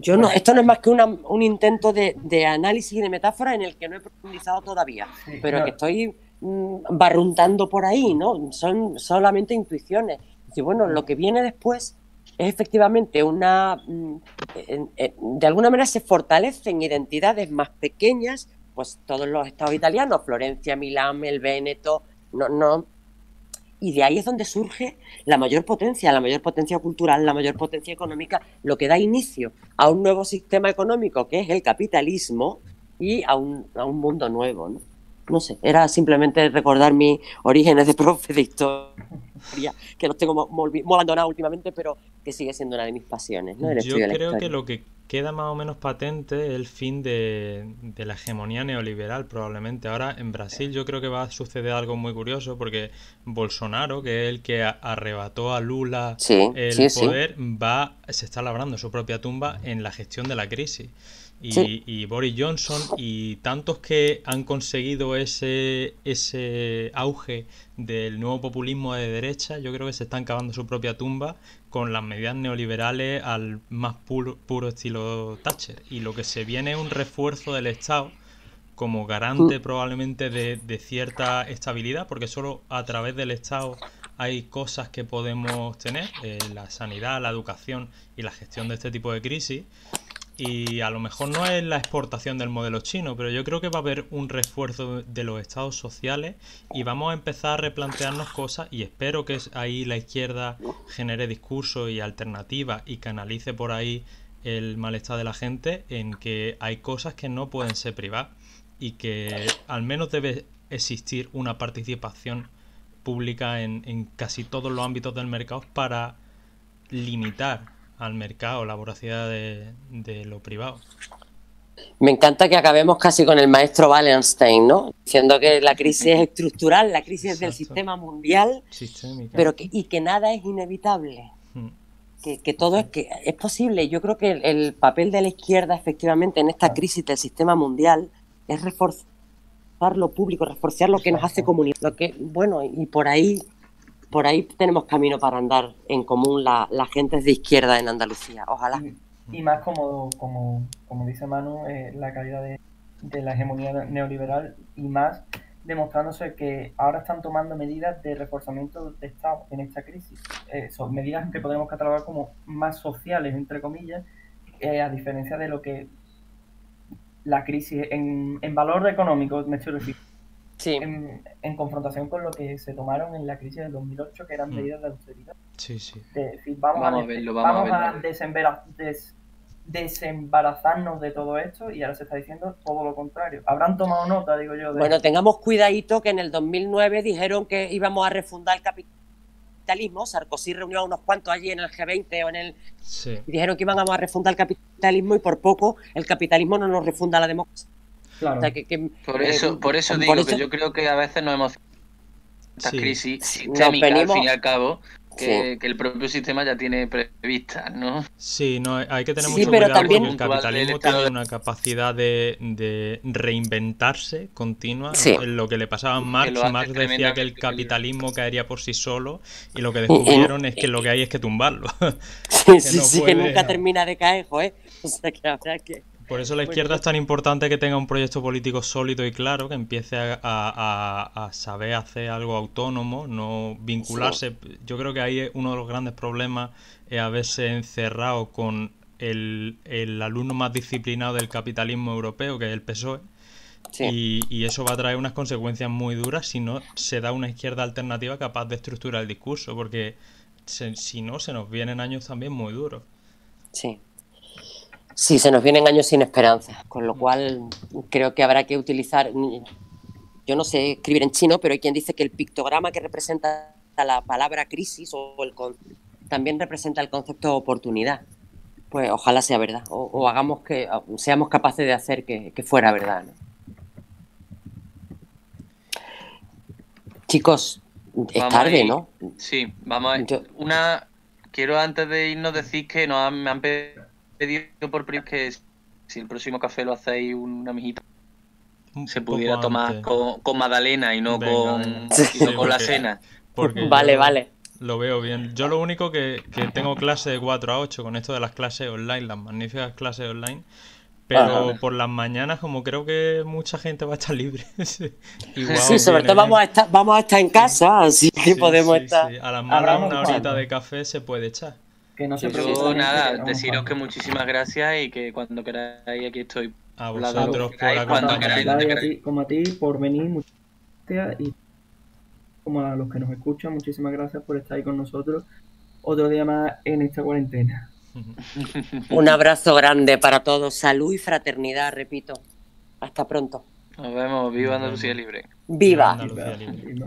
Yo no, esto no es más que una- un intento de, de análisis y de metáfora en el que no he profundizado todavía Sí, pero que estoy mm, barruntando por ahí, ¿no? Son solamente intuiciones. Y bueno, lo que viene después es efectivamente una... mm, de alguna manera se fortalecen identidades más pequeñas, pues todos los estados italianos, Florencia, Milán, el Véneto, no, no... Y de ahí es donde surge la mayor potencia, la mayor potencia cultural, la mayor potencia económica, lo que da inicio a un nuevo sistema económico que es el capitalismo y a un, a un mundo nuevo, ¿no? No sé, era simplemente recordar mis orígenes de profe de historia, que los tengo abandonados últimamente, pero que sigue siendo una de mis pasiones, ¿no? El Yo estudio de la creo que lo que queda más o menos patente es el fin de, de la hegemonía neoliberal, probablemente. Ahora en Brasil yo creo que va a suceder algo muy curioso porque Bolsonaro, que es el que arrebató a Lula Sí, el sí, sí. poder, va, se está labrando su propia tumba en la gestión de la crisis. Y, Sí. y Boris Johnson y tantos que han conseguido ese, ese auge del nuevo populismo de derecha, yo creo que se están cavando su propia tumba con las medidas neoliberales al más puro, puro estilo Thatcher. Y lo que se viene es un refuerzo del Estado como garante probablemente de, de cierta estabilidad, porque solo a través del Estado hay cosas que podemos tener, eh, la sanidad, la educación y la gestión de este tipo de crisis. Y a lo mejor no es la exportación del modelo chino, pero yo creo que va a haber un refuerzo de los estados sociales y vamos a empezar a replantearnos cosas y espero que ahí la izquierda genere discurso y alternativas y canalice por ahí el malestar de la gente en que hay cosas que no pueden ser privadas y que al menos debe existir una participación pública en, en casi todos los ámbitos del mercado para limitar al mercado la voracidad de, de lo privado. Me encanta que acabemos casi con el maestro Wallenstein, ¿no? Diciendo que la crisis es estructural, la crisis del sistema mundial, Sistémica. pero que, y que nada es inevitable. Mm. Que, que todo es que es posible. Yo creo que el, el papel de la izquierda, efectivamente, en esta crisis del sistema mundial es reforzar lo público, reforzar lo que nos hace comunidad. Lo que, bueno, y por ahí, por ahí tenemos camino para andar en común la, la gente de izquierda en Andalucía. Ojalá. Y más como, como, como dice Manu, eh, la caída de, de la hegemonía neoliberal y más demostrándose que ahora están tomando medidas de reforzamiento de Estado en esta crisis. Eh, son medidas que podemos catalogar como más sociales, entre comillas, eh, a diferencia de lo que la crisis en, en valor económico, me estoy refiriendo, Sí, en, en confrontación con lo que se tomaron en la crisis del 2008, que eran Mm. medidas de austeridad. Sí, sí. de decir, vamos, Vamos a, a verlo, vamos a verlo. des- desembarazarnos de todo esto y ahora se está diciendo todo lo contrario. Habrán tomado nota, digo yo, de Bueno, tengamos cuidadito que en el 2009 dijeron que íbamos a refundar el capitalismo. Sarkozy reunió a unos cuantos allí en el G20 o en el Sí. y dijeron que iban a refundar el capitalismo y por poco el capitalismo no nos refunda la democracia. Claro, O sea, que, que- Por eh, eso, por eso por digo eso- que yo creo que a veces nos hemos estas Sí. crisis venimos- al fin y al cabo que, Sí. que el propio sistema ya tiene previstas, ¿no? Sí, no, hay que tener Sí, mucho pero cuidado también- porque el capitalismo tiene de- una capacidad de, de reinventarse continua. Sí. En lo que le pasaba a Marx, Marx decía que el capitalismo caería por sí solo y lo que descubrieron es que lo que hay es que tumbarlo. sí, sí, no sí, que nunca termina de caer, joder. O sea, que la verdad que... Por eso la Bueno, izquierda pues- es tan importante que tenga un proyecto político sólido y claro, que empiece a, a- a- saber hacer algo autónomo, no vincularse. Yo creo que ahí es uno de los grandes problemas es haberse encerrado con el, el alumno más disciplinado del capitalismo europeo, que es el PSOE. Sí. Y, y eso va a traer unas consecuencias muy duras si no se da una izquierda alternativa capaz de estructurar el discurso, porque se- si no, se nos vienen años también muy duros. Sí. Sí, se nos vienen años sin esperanza, con lo cual creo que habrá que utilizar, yo no sé escribir en chino, pero hay quien dice que el pictograma que representa la palabra crisis o el con- también representa el concepto de oportunidad. Pues ojalá sea verdad, o, o hagamos que o seamos capaces de hacer que, que fuera verdad. ¿no? Chicos, es Vamos tarde. ¿no? Sí, vamos a Yo- una quiero antes de irnos decir que nos han, me han pedido por primera que si el próximo café lo hacéis una mijita Un se pudiera tomar con, con magdalena y no Venga, con, venga. y no Sí, con la cena. porque Vale, vale. Lo veo bien. Yo lo único que, que tengo clase de 4 a 8 con esto de las clases online, las magníficas clases online. Pero Ajá. por las mañanas, como creo que mucha gente va a estar libre. sí, igual Sí, sobre todo vamos a estar, vamos a estar en casa, así que Sí, podemos sí, estar. sí. A las unos una horita de café se puede echar. Que no se Yo nada, deciros que muchísimas gracias y que cuando queráis aquí estoy. A vosotros por queráis, cuando acompañarnos. queráis, Gracias donde a ti, como a ti por venir, muchas gracias y como a los que nos escuchan, muchísimas gracias por estar ahí con nosotros otro día más en esta cuarentena. Un abrazo grande para todos, salud y fraternidad, repito. Hasta pronto. Nos vemos, viva Andalucía Libre. ¡Viva! Andalucía libre.